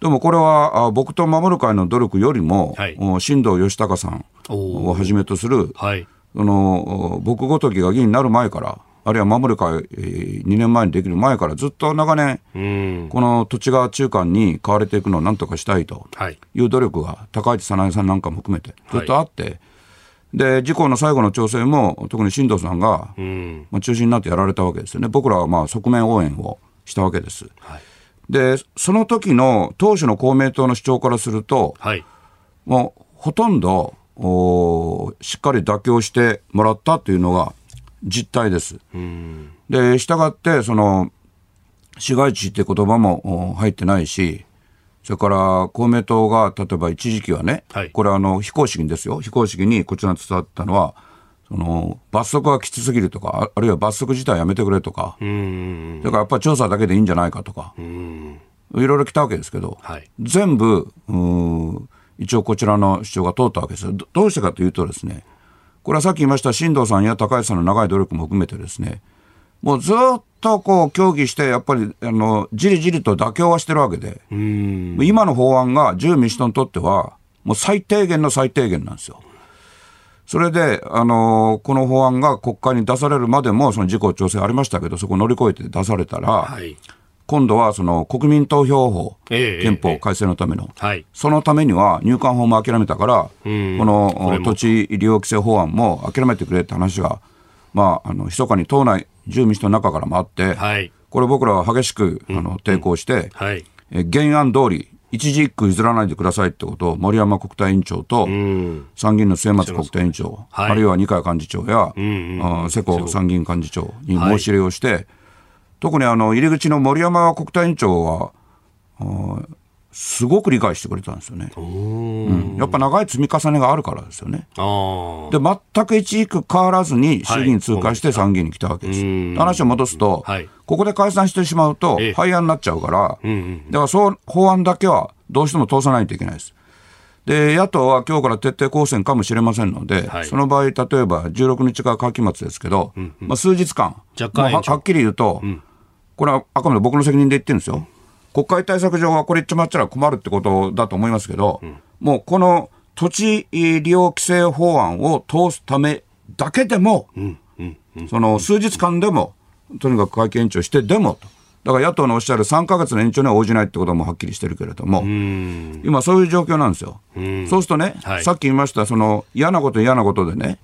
でもこれは僕と守る会の努力よりも、はい、新藤義孝さんをはじめとする、はい。その僕ごときが議員になる前から、あるいは守る会、2年前にできる前からずっと長年、この土地が中間に買われていくのをなんとかしたいとい。う努力が、高市早苗さんなんかも含めてずっとあって、で、事故の最後の調整も、特に新藤さんが、まあ、中心になってやられたわけですよね。僕らはまあ側面応援をしたわけです。はい、で、その時の当初の公明党の主張からすると、はい、もうほとんどおしっかり妥協してもらったというのが実態です。で、したがって、その、市街地って言葉も入ってないし、それから公明党が例えば一時期はね、はい、これあの非公式にですよ、非公式にこちらに伝わったのは、その罰則がきつすぎるとか、あるいは罰則自体やめてくれとか、それからやっぱり調査だけでいいんじゃないかとか、いろいろ来たわけですけど、はい、全部一応こちらの主張が通ったわけです。どうしてかというとですね、これはさっき言いました新藤さんや高橋さんの長い努力も含めてですね、もうずっとこう協議して、やっぱりあのじりじりと妥協はしてるわけで、今の法案が自由民主党にとっては、もう最低限の最低限なんですよ。それで、あのこの法案が国会に出されるまでも、その自己調整ありましたけど、そこ乗り越えて出されたら、はい、今度はその国民投票法、憲法改正のための、はい、そのためには入管法も諦めたから、この土地利用規制法案も諦めてくれって話が、まあ、あの密かに党内、自由民の中からもあって、はい、これ僕らは激しくあの抵抗して、はい、え原案通り、一字一句譲らないでくださいってことを森山国対委員長と参議院の末松国対委員長、はい、あるいは二階幹事長や、うんうん、世耕参議院幹事長に申し入れをして、特にあの入り口の森山国対委員長は、すごく理解してくれたんですよね。うん、やっぱ長い積み重ねがあるからですよね。で、全く一軸変わらずに衆議院通過して参議院に来たわけです。はい、話を戻すと、はい、ここで解散してしまうと、廃案になっちゃうから、うんうん、だからそう法案だけはどうしても通さないといけないです。で、野党は今日から徹底抗戦かもしれませんので、はい、その場合、例えば16日が会期末ですけど、うんうん、まあ、数日間、ははっきり言うと、うん、これはあくまで僕の責任で言ってるんですよ。国会対策上はこれ言っちまったら困るってことだと思いますけど、うん、もうこの土地利用規制法案を通すためだけでも、うんうんうん、その数日間でも、とにかく会見延長してでもと。だから野党のおっしゃる3か月の延長には応じないってこともはっきりしてるけれども、今そういう状況なんですよ。そうするとね、はい、さっき言いました、その嫌なこと嫌なことでね、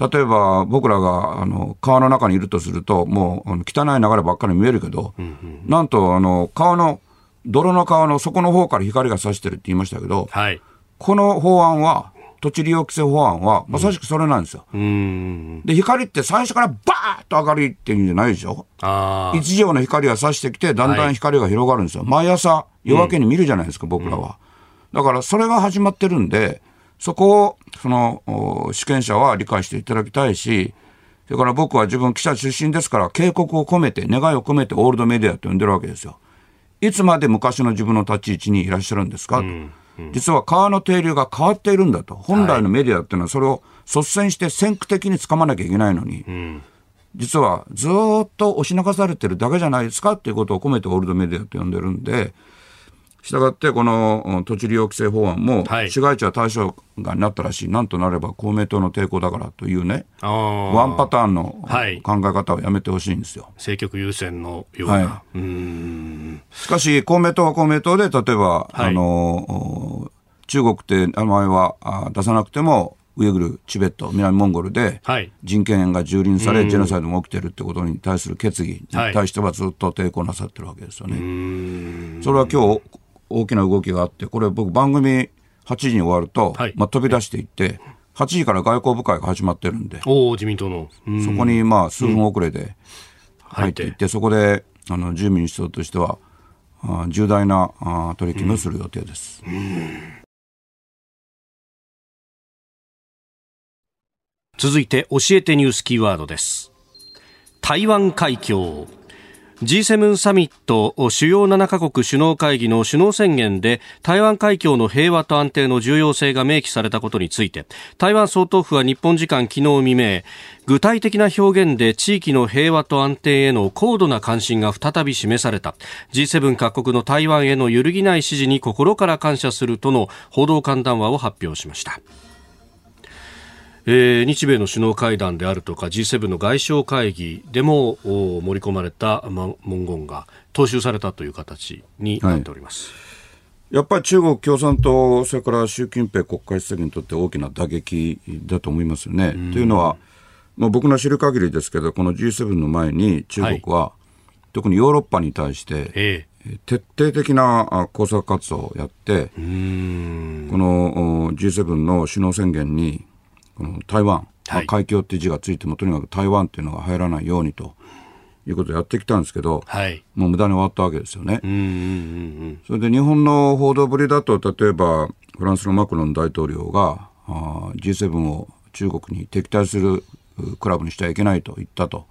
例えば僕らがあの川の中にいるとすると、もう汚い流ればっかり見えるけど、うんうん、なんとあの川の、泥の川の底の方から光が差してるって言いましたけど、はい、この法案は、土地利用規制法案は、まさしくそれなんですよ。うん、で、光って最初からバーッと明るいっていうんじゃないでしょ？一条の光が差してきて、だんだん光が広がるんですよ。はい、毎朝、夜明けに見るじゃないですか、うん、僕らは。だから、それが始まってるんで、そこを、その、主権者は理解していただきたいし、それから僕は自分記者出身ですから、警告を込めて、願いを込めてオールドメディアと呼んでるわけですよ。いつまで昔の自分の立ち位置にいらっしゃるんですか、うんうん、実は川の定流が変わっているんだと。本来のメディアっていうのはそれを率先して先駆的につかまなきゃいけないのに、うん、実はずっと押し流されてるだけじゃないですか？っていうことを込めてオールドメディアと呼んでるんで、したがってこの土地利用規制法案も市街地は対象外になったらしい、なんとなれば公明党の抵抗だからというね、ワンパターンの考え方をやめてほしいんですよ。政局優先のような、はい、うしかし、公明党は公明党で、例えば、はい、あの中国って名前は出さなくても、ウイグル、チベット、南モンゴルで人権が蹂躙され、ジェノサイドも起きてるってことに対する決議に対してはずっと抵抗なさってるわけですよね。それは今日大きな動きがあって、これ僕番組8時に終わると、はい、まあ、飛び出していって、8時から外交部会が始まってるんで、お自民党の。そこにまあ数分遅れで入っていって、うん、そこであの自由民主党としては、あ重大なあ取り決めをする予定です。うん、続いて教えてニュースキーワードです。台湾海峡 G7 サミット主要7カ国首脳会議の首脳宣言で台湾海峡の平和と安定の重要性が明記されたことについて台湾総統府は日本時間昨日未明具体的な表現で地域の平和と安定への高度な関心が再び示された。G7 各国の台湾への揺るぎない支持に心から感謝するとの報道官談話を発表しました。えー、日米の首脳会談であるとか G7 の外相会議でも盛り込まれた、ま、文言が踏襲されたという形になっております。はい、やっぱり中国共産党、それから習近平国家主席にとって大きな打撃だと思いますよね。というのは、まあ、僕の知る限りですけど、この G7 の前に中国は、はい、特にヨーロッパに対して、えー、徹底的な工作活動をやって、この G7 の首脳宣言にこの台湾、はい、海峡って字がついてもとにかく台湾っていうのが入らないようにということをやってきたんですけど、はい、もう無駄に終わったわけですよね。うんうんうん、それで日本の報道ぶりだと、例えばフランスのマクロン大統領があ G7 を中国に敵対するクラブにしてはいけないと言ったと。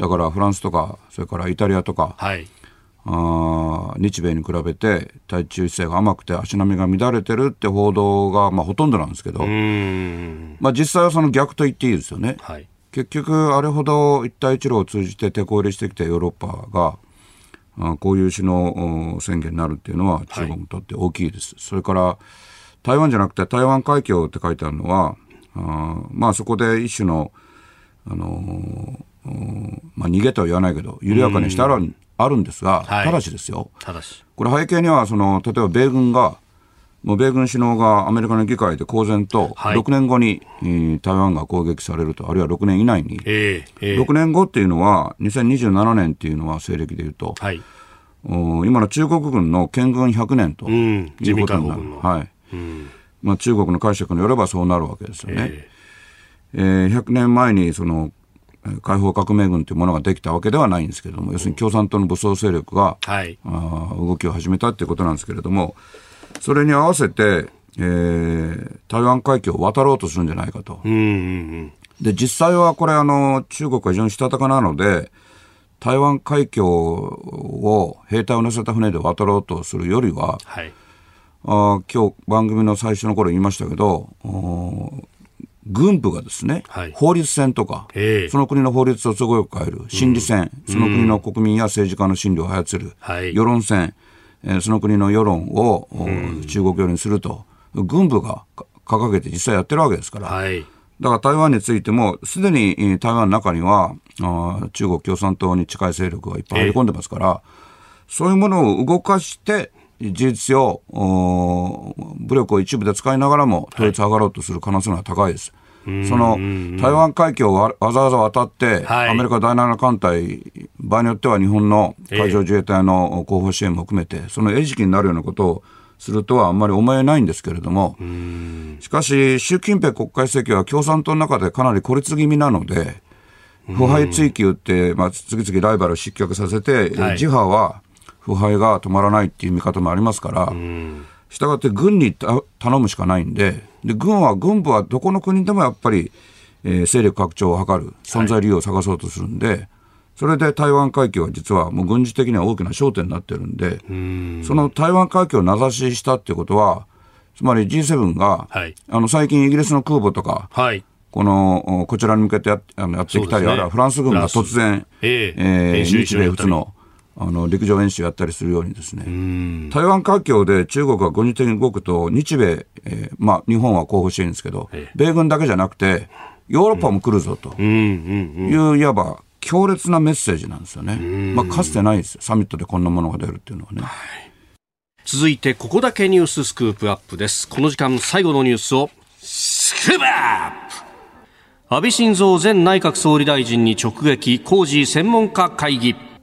だからフランスとか、それからイタリアとか、はい、あ日米に比べて対中姿勢が甘くて足並みが乱れてるって報道が、まあ、ほとんどなんですけど、まあ、実際はその逆と言っていいですよね。はい結局、あれほど一帯一路を通じて手こ入れしてきたヨーロッパが、あこういう首脳宣言になるっていうのは中国にとって大きいです。はい、それから、台湾じゃなくて台湾海峡って書いてあるのは、あまあそこで一種の、あのー、まあ逃げとは言わないけど、緩やかにしてあるあるんですが、はい、ただしですよ。ただし。これ背景には、その、例えば米軍が、もう米軍首脳がアメリカの議会で公然と、6年後に、はい、台湾が攻撃されると、あるいは6年以内に、えーえー、6年後っていうのは、2027年っていうのは西暦でいうと、はい、今の中国軍の建軍100年ということになる。はい。うん。まあ、中国の解釈によればそうなるわけですよね。えー、えー、100年前にその解放革命軍というものができたわけではないんですけれども、要するに共産党の武装勢力が、はい、あ動きを始めたということなんですけれども、それに合わせて、えー、台湾海峡を渡ろうとするんじゃないかと。うんうんうん。で、実際はこれあの、中国は非常にしたたかなので、台湾海峡を兵隊を乗せた船で渡ろうとするよりは、はい、あ今日番組の最初の頃言いましたけど、軍部がですね、はい、法律戦とか、その国の法律を都合よく変える、心理戦、うん、その国の国民や政治家の心理を操る、はい、世論戦、えー、その国の世論を、中国寄りにすると、軍部が掲げて実際やってるわけですから、はい、だから台湾についても、すでに台湾の中にはあ、中国共産党に近い勢力がいっぱい入り込んでますから、そういうものを動かして、事実上、武力を一部で使いながらも統一を図ろうとする可能性が高いです。はいその台湾海峡をわざわざ渡って、はい、アメリカ第7艦隊、場合によっては日本の海上自衛隊の後方支援も含めて、その餌食になるようなことをするとはあんまり思えないんですけれども、しかし、習近平国家主席は共産党の中でかなり孤立気味なので、腐敗追及って、まあ、次々ライバルを失脚させて、はい、自派は腐敗が止まらないっていう見方もありますから、したがって軍に頼むしかないんで、で軍は、軍部はどこの国でもやっぱり、えー、勢力拡張を図る、存在理由を探そうとするんで、はい、それで台湾海峡は実はもう軍事的には大きな焦点になってるんで、ん。その台湾海峡を名指ししたっていうことは、つまり G7 が、はい、あの最近イギリスの空母とか、はい、このこちらに向けてやあのやってきたり、ね、あるいはフランス軍が突然、えー、えー、日米仏のあの陸上演習やったりするようにですね、台湾海峡で中国が軍事的に動くと、日米、えー、まあ、日本は候補してるんですけど、米軍だけじゃなくて、ヨーロッパも来るぞという、いわば強烈なメッセージなんですよね。まあ、かつてないですサミットでこんなものが出るっていうのはね。続いて、ここだけニューススクープアップです。この時間、最後のニュースを、スクープアップ安倍晋三前内閣総理大臣に直撃、工事専門家会議。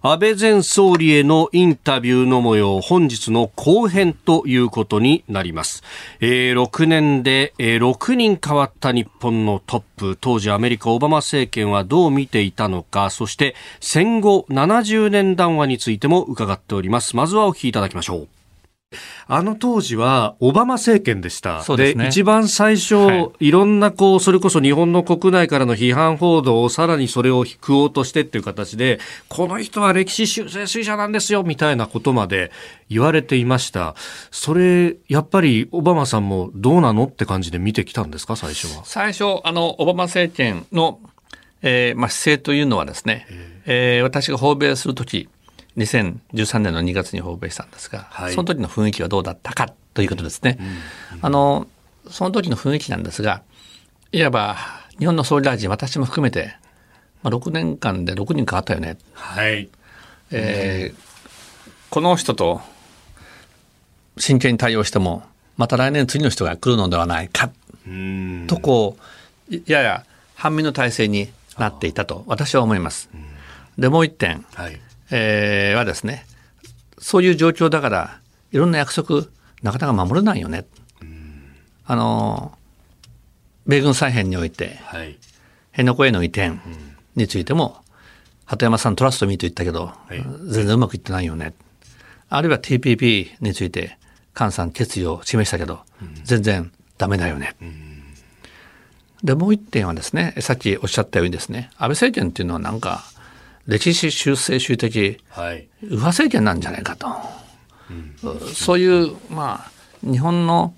安倍前総理へのインタビューの模様、本日の後編ということになります。えー、6年で、えー、6人変わった日本のトップ、当時アメリカオバマ政権はどう見ていたのか、そして戦後70年談話についても伺っております。まずはお聞きいただきましょう。あの当時はオバマ政権でした。で、ね、一番最初、はい、いろんなこう、それこそ日本の国内からの批判報道をさらにそれを食おうとしてっていう形で、この人は歴史修正主義者なんですよ、みたいなことまで言われていました。それ、やっぱりオバマさんもどうなのって感じで見てきたんですか、最初は？最初、あの、オバマ政権の、えー、まあ、姿勢というのはですね、えー、私が訪米するとき、2013年の2月に訪米したんですが、はい、その時の雰囲気はどうだったかということですね。うんあのその時の雰囲気なんですがいわば日本の総理大臣私も含めて、まあ、6年間で6人変わったよね。はい。えー、この人と真剣に対応してもまた来年次の人が来るのではないかとこうやや反面の体制になっていたと私は思います。でもう一点、はいえー、はですねそういう状況だからいろんな約束なかなか守れないよね。あの米軍再編において、はい、辺野古への移転についても、鳩山さんトラストミーと言ったけど、はい、全然うまくいってないよね。あるいは TPP について、菅さん決意を示したけど、うん、全然ダメだよね。うん、で、もう一点はですね、さっきおっしゃったようにですね、安倍政権っていうのはなんか、歴史修正主義的、はい、右派政権なんじゃないかと。うん、そういう、まあ、日本の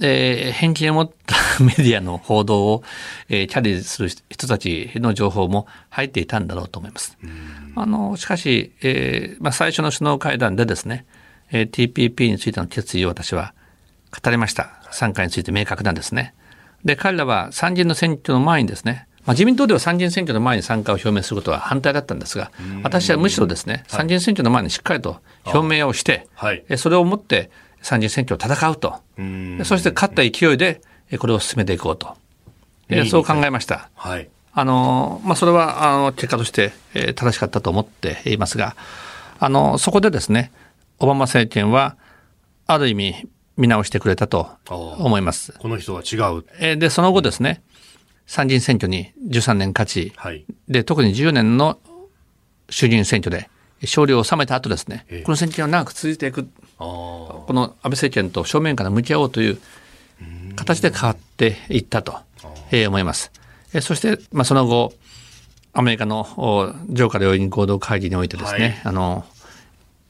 えー、偏見を持ったメディアの報道を、えー、キャリーする人たちの情報も入っていたんだろうと思います。あのしかし、えーまあ、最初の首脳会談でですね、えー、TPP についての決意を私は語りました。参加について明確なんですね。で、彼らは参議院の選挙の前にですね、まあ、自民党では参議院選挙の前に参加を表明することは反対だったんですが、私はむしろですね、参議院選挙の前にしっかりと表明をして、はい、それをもって参議院選挙を戦うと。そして勝った勢いで、これを進めていこうと。そう考えました。はい。あの、まあ、それは、あの、結果として、え正しかったと思っていますが、あの、そこでですね、オバマ政権は、ある意味、見直してくれたと思います。この人は違う。えで、その後ですね、参議院選挙に13年勝ち、はい、で、特に14年の衆議院選挙で勝利を収めた後ですね、この選挙が長く続いていく。この安倍政権と正面から向き合おうという形で変わっていったと思います。そして、まあ、その後、アメリカの上下両院合同会議においてですね、はい、あの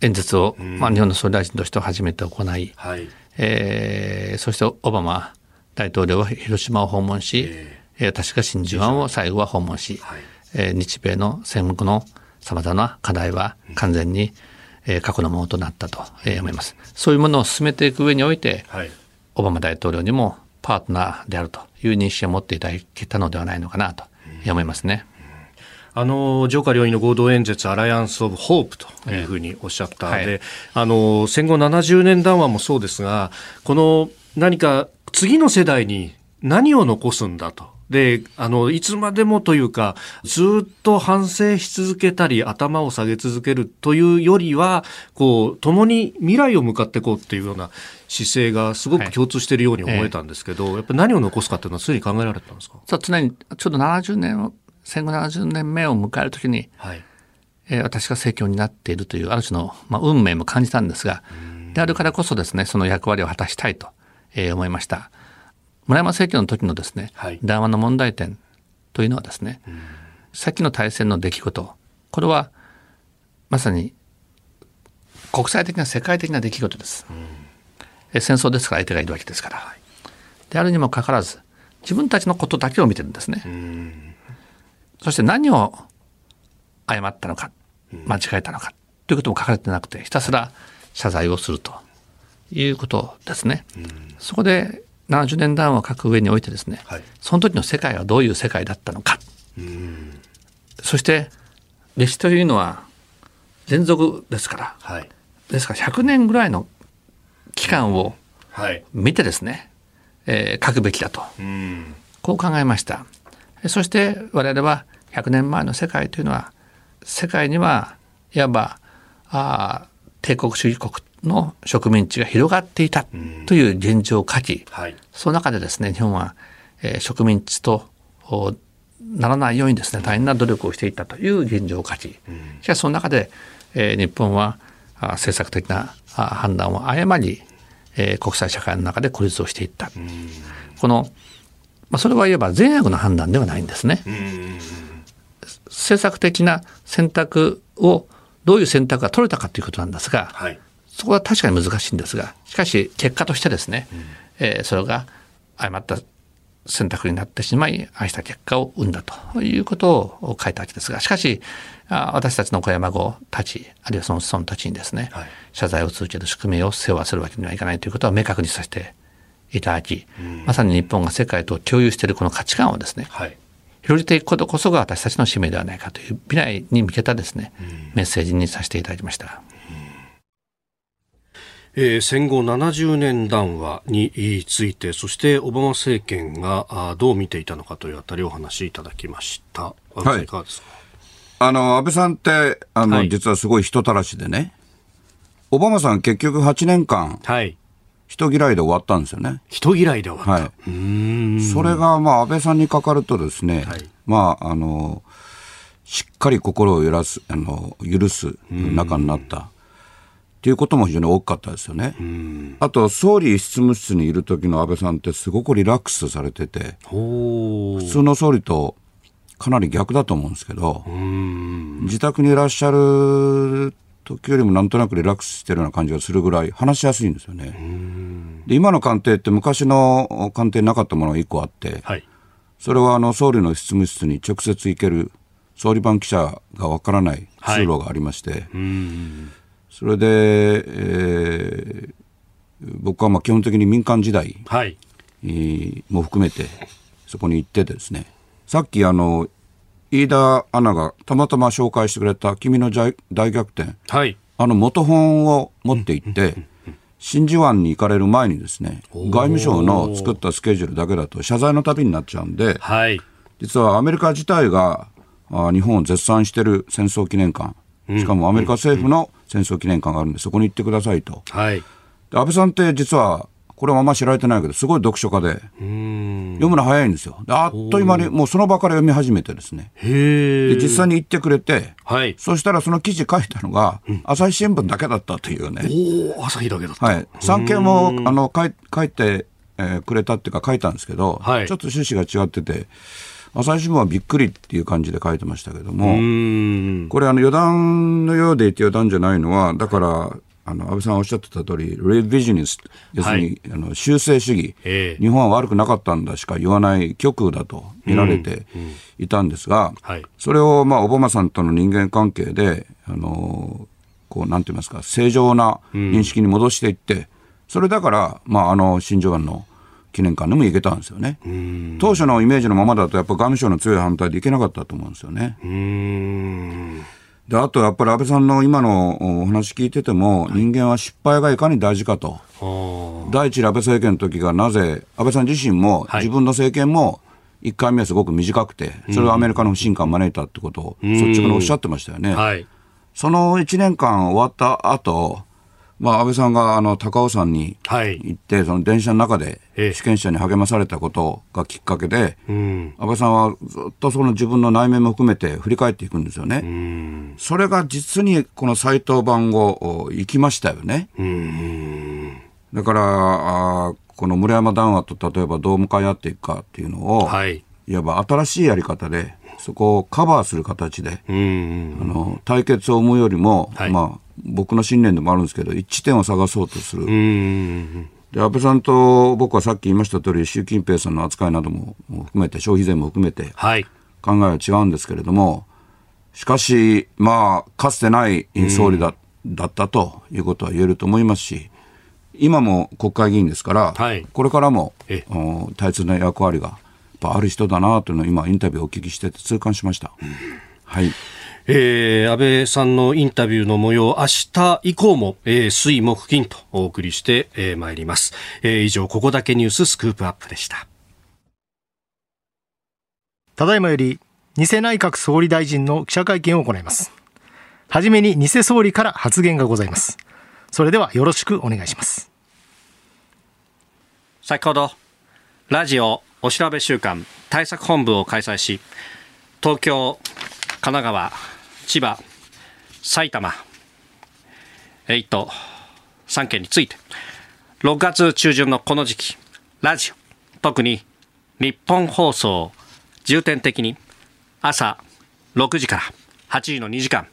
演説を、まあ、日本の総理大臣として初めて行い、はい、えー、そしてオバマ大統領は広島を訪問し、えー、確か真珠湾を最後は訪問し、はい、えー、日米の戦目のさまざまな課題は完全に、うんえー、過去のものとなったと、えー、思います。そういうものを進めていく上において、はい、オバマ大統領にもパートナーであるという認識を持っていただけたのではないのかなと思いますね。あの上下両院の合同演説、アライアンス・オブ・ホープというふうにおっしゃった。ので、はい、あの戦後70年談話もそうですが、この何か次の世代に何を残すんだと。で、あの、いつまでもというか、ずっと反省し続けたり、頭を下げ続けるというよりは、こう、共に未来を向かっていこうっていうような姿勢がすごく共通しているように思えたんですけど、はい、やっぱり何を残すかっていうのは常に考えられたんですか？そう、常に、ちょうど70年を、戦後70年目を迎えるときに、はい、えー、私が政教になっているという、ある種の、まあ、運命も感じたんですが、であるからこそですね、その役割を果たしたいと、えー、思いました。村山政権の時のですね、はい、談話の問題点というのはですね、うん、さっきの大戦の出来事、これはまさに国際的な世界的な出来事です。うん、戦争ですから相手がいるわけですから。であるにもかかわらず、自分たちのことだけを見てるんですね。うん、そして何を誤ったのか、間違えたのか、ということも書かれてなくて、ひたすら謝罪をするということですね。そこで70年談話を書く上においてですね、はい、その時の世界はどういう世界だったのか。そして歴史というのは連続ですから、はい、ですから100年ぐらいの期間を見てですね、えー、書くべきだと、こう考えました。そして我々は100年前の世界というのは世界にはいわばあ帝国主義国の植民地が広がっていたという現状を書き、はい、その中でですね日本は、えー、植民地とならないようにですね大変な努力をしていたという現状を書き、しかしその中で、えー、日本は政策的な判断を誤り、えー、国際社会の中で孤立をしていった。この、まあ、それはいわば善悪の判断ではないんですね。政策的な選択をどういう選択が取れたかということなんですが、はい、そこは確かに難しいんですが、しかし結果としてですね、うん、えー、それが誤った選択になってしまい、ああした結果を生んだということを書いたわけですが、しかし、私たちの小山子たち、あるいはその子孫たちにですね、はい、謝罪を続ける宿命を世話するわけにはいかないということは明確にさせていただき、うん、まさに日本が世界と共有しているこの価値観をですね、はい、広げていくことこそが私たちの使命ではないかという未来に向けたですね、うん、メッセージにさせていただきました。えー、戦後70年談話についてそしてオバマ政権がどう見ていたのかというあたりをお話しいただきました。はい、いかがですか？あの安倍さんってあの、はい、実はすごい人たらしでねオバマさん結局8年間、はい、人嫌いで終わったんですよね。人嫌いで終わった。はい、それが、まあ、安倍さんにかかるとですね、はい、まあ、あの、しっかり心を揺らす、あの、許す仲になった。っていうことも非常に大きかったですよね。あと、総理執務室にいる時の安倍さんってすごくリラックスされてて、普通の総理とかなり逆だと思うんですけど、自宅にいらっしゃる時よりもなんとなくリラックスしてるような感じがするぐらい話しやすいんですよね。で今の官邸って昔の官邸なかったものが1個あって、はい、それはあの総理の執務室に直接行ける総理番記者がわからない通路がありまして、はい、それで、えー、僕はまあ基本的に民間時代、はい、も含めてそこに行ってですね。さっきあの飯田アナがたまたま紹介してくれた「君の大逆転」はい、あの元本を持って行って、真珠湾に行かれる前にですね外務省の作ったスケジュールだけだと謝罪の旅になっちゃうんで、はい、実はアメリカ自体があ日本を絶賛している戦争記念館しかもアメリカ政府の戦争記念館があるんでそこに行ってくださいと。はい、で安倍さんって実はこれはあんま知られてないけど、すごい読書家で、読むの早いんですよ。あっという間に、もうその場から読み始めてですね。で、実際に行ってくれて、はい、そしたらその記事書いたのが、朝日新聞だけだったというね。お朝日だけだった。はい。産経も、あの、書い書いて、えー、くれたっていうか書いたんですけど、はい、ちょっと趣旨が違ってて、朝日新聞はびっくりっていう感じで書いてましたけども、これあの余談のようでいて余談じゃないのは、だから、あの安倍さんおっしゃってた通り、レビジネス、要するに、はい、あの修正主義、えー、日本は悪くなかったんだしか言わない極右だと見られていたんですが、うんうんはい、それを、まあ、オバマさんとの人間関係で、あのこうなんて言いますか、正常な認識に戻していって、うん、それだから、まあ、あの真珠湾の記念館でも行けたんですよね。当初のイメージのままだと、やっぱ外務省の強い反対で行けなかったと思うんですよね。であとやっぱり安倍さんの今のお話聞いてても、人間は失敗がいかに大事かと、第一安倍政権の時がなぜ、安倍さん自身も、自分の政権も、1回目はすごく短くて、それはアメリカの不信感を招いたってことを、率直におっしゃってましたよね。その1年間終わった後まあ、安倍さんがあの高尾山に行って、はい、その電車の中で試験者に励まされたことがきっかけで、ええ、安倍さんはずっとその自分の内面も含めて振り返っていくんですよね。それが実にこの斎藤番号行きましたよね。だからあ、この村山談話と例えばどう向かい合っていくかっていうのを、はい、いわば新しいやり方で、そこをカバーする形で、あの対決を生むよりも、はい、まあ、僕の信念でもあるんですけど、一致点を探そうとする。で安倍さんと僕はさっき言いました通り、習近平さんの扱いなども含めて、消費税も含めて、考えは違うんですけれども、しかし、まあ、かつてない総理だ,、だったということは言えると思いますし、今も国会議員ですから、はい、これからも大切な役割がある人だなというのを今、インタビューをお聞きして痛感しました。はいえー、安倍さんのインタビューの模様、明日以降も、えー、水木金とお送りしてまい、えー、ります。えー、以上、ここだけニューススクープアップでした。ただいまより、偽内閣総理大臣の記者会見を行います。はじめに偽総理から発言がございます。それではよろしくお願いします。先ほど、ラジオお調べ週間対策本部を開催し、東京、神奈川、千葉、埼玉、1都3県について、6月中旬のこの時期、ラジオ、特に日本放送、重点的に朝6時から8時の2時間、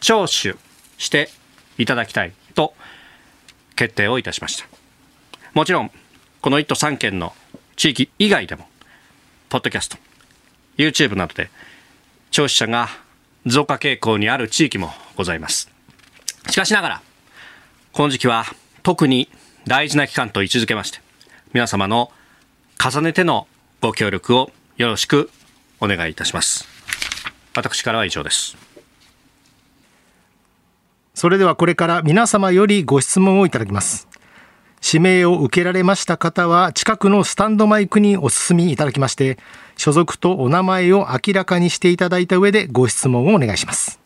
聴取していただきたいと決定をいたしました。もちろん、この1都3県の地域以外でも、ポッドキャスト、YouTube などで、聴取者が増加傾向にある地域もございます。しかしながら、この時期は特に大事な期間と位置づけまして、皆様の重ねてのご協力をよろしくお願いいたします。私からは以上です。それではこれから皆様よりご質問をいただきます。指名を受けられました方は近くのスタンドマイクにお進みいただきまして所属とお名前を明らかにしていただいた上でご質問をお願いします。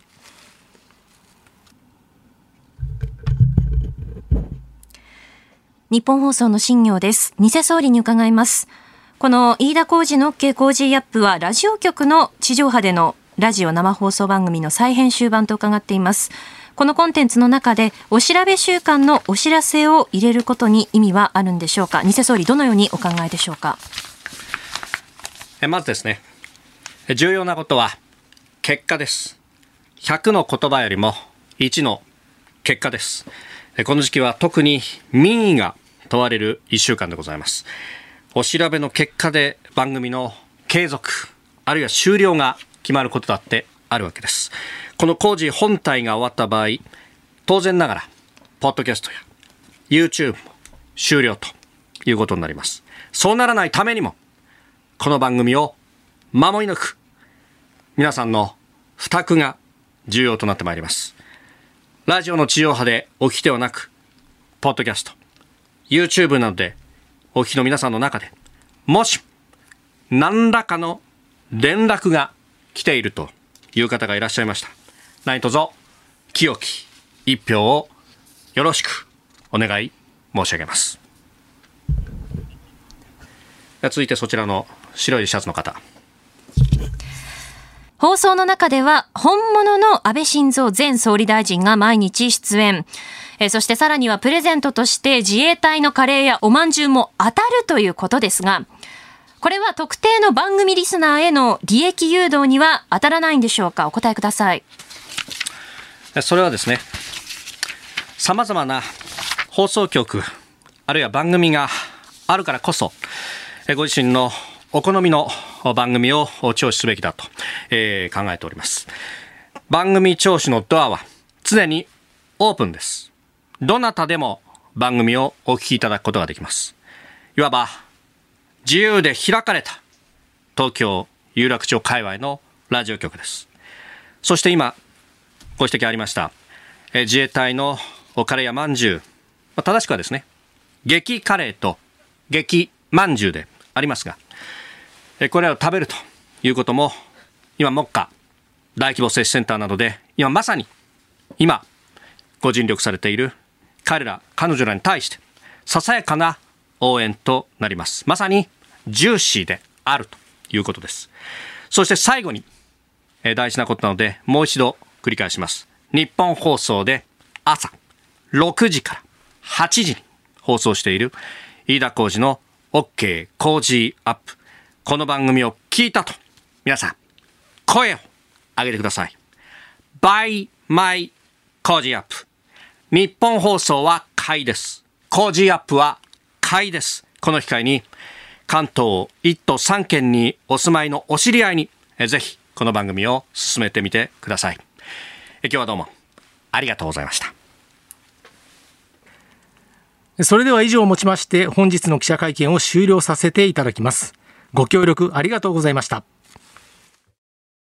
日本放送の新業です。偽総理に伺います。この飯田浩二の OK 工事アップはラジオ局の地上波でのラジオ生放送番組の再編集版と伺っています。このコンテンツの中で、お調べ週間のお知らせを入れることに意味はあるんでしょうか？偽総理、どのようにお考えでしょうか？まずですね、重要なことは、結果です。100の言葉よりも1の結果です。この時期は特に民意が問われる1週間でございます。お調べの結果で番組の継続、あるいは終了が決まることだってあるわけです。この工事本体が終わった場合、当然ながら、ポッドキャストや YouTube も終了ということになります。そうならないためにも、この番組を守り抜く、皆さんの負託が重要となってまいります。ラジオの地上波でお聞きではなく、ポッドキャスト、YouTube などでお聞きの皆さんの中で、もし、何らかの連絡が来ているという方がいらっしゃいました。何卒、清き一票をよろしくお願い申し上げます。続いてそちらの白いシャツの方。放送の中では本物の安倍晋三前総理大臣が毎日出演。えそしてさらにはプレゼントとして自衛隊のカレーやおまんじゅうも当たるということですが、これは特定の番組リスナーへの利益誘導には当たらないんでしょうか？お答えください。それはですね、様々な放送局、あるいは番組があるからこそ、ご自身のお好みの番組を聴取すべきだと、えー、考えております。番組聴取のドアは常にオープンです。どなたでも番組をお聞きいただくことができます。いわば自由で開かれた東京有楽町界隈のラジオ局です。そして今ご指摘ありました、え自衛隊のカレーやまんじゅう、正しくはですね、激カレーと激まんじゅうでありますが、これらを食べるということも、今、目下、大規模接種センターなどで、今まさに、今、ご尽力されている彼ら、彼女らに対して、ささやかな応援となります。まさに、ジューシーであるということです。そして最後に、大事なことなので、もう一度繰り返します。日本放送で朝6時から8時に放送している飯田浩二の OK 工事アップこの番組を聞いたと、皆さん、声を上げてください。by my 工事アップ。日本放送は買いです。工事アップは買いです。この機会に、関東1都3県にお住まいのお知り合いに、ぜひこの番組を進めてみてください。今日はどうもありがとうございました。それでは以上をもちまして本日の記者会見を終了させていただきます。ご協力ありがとうございました。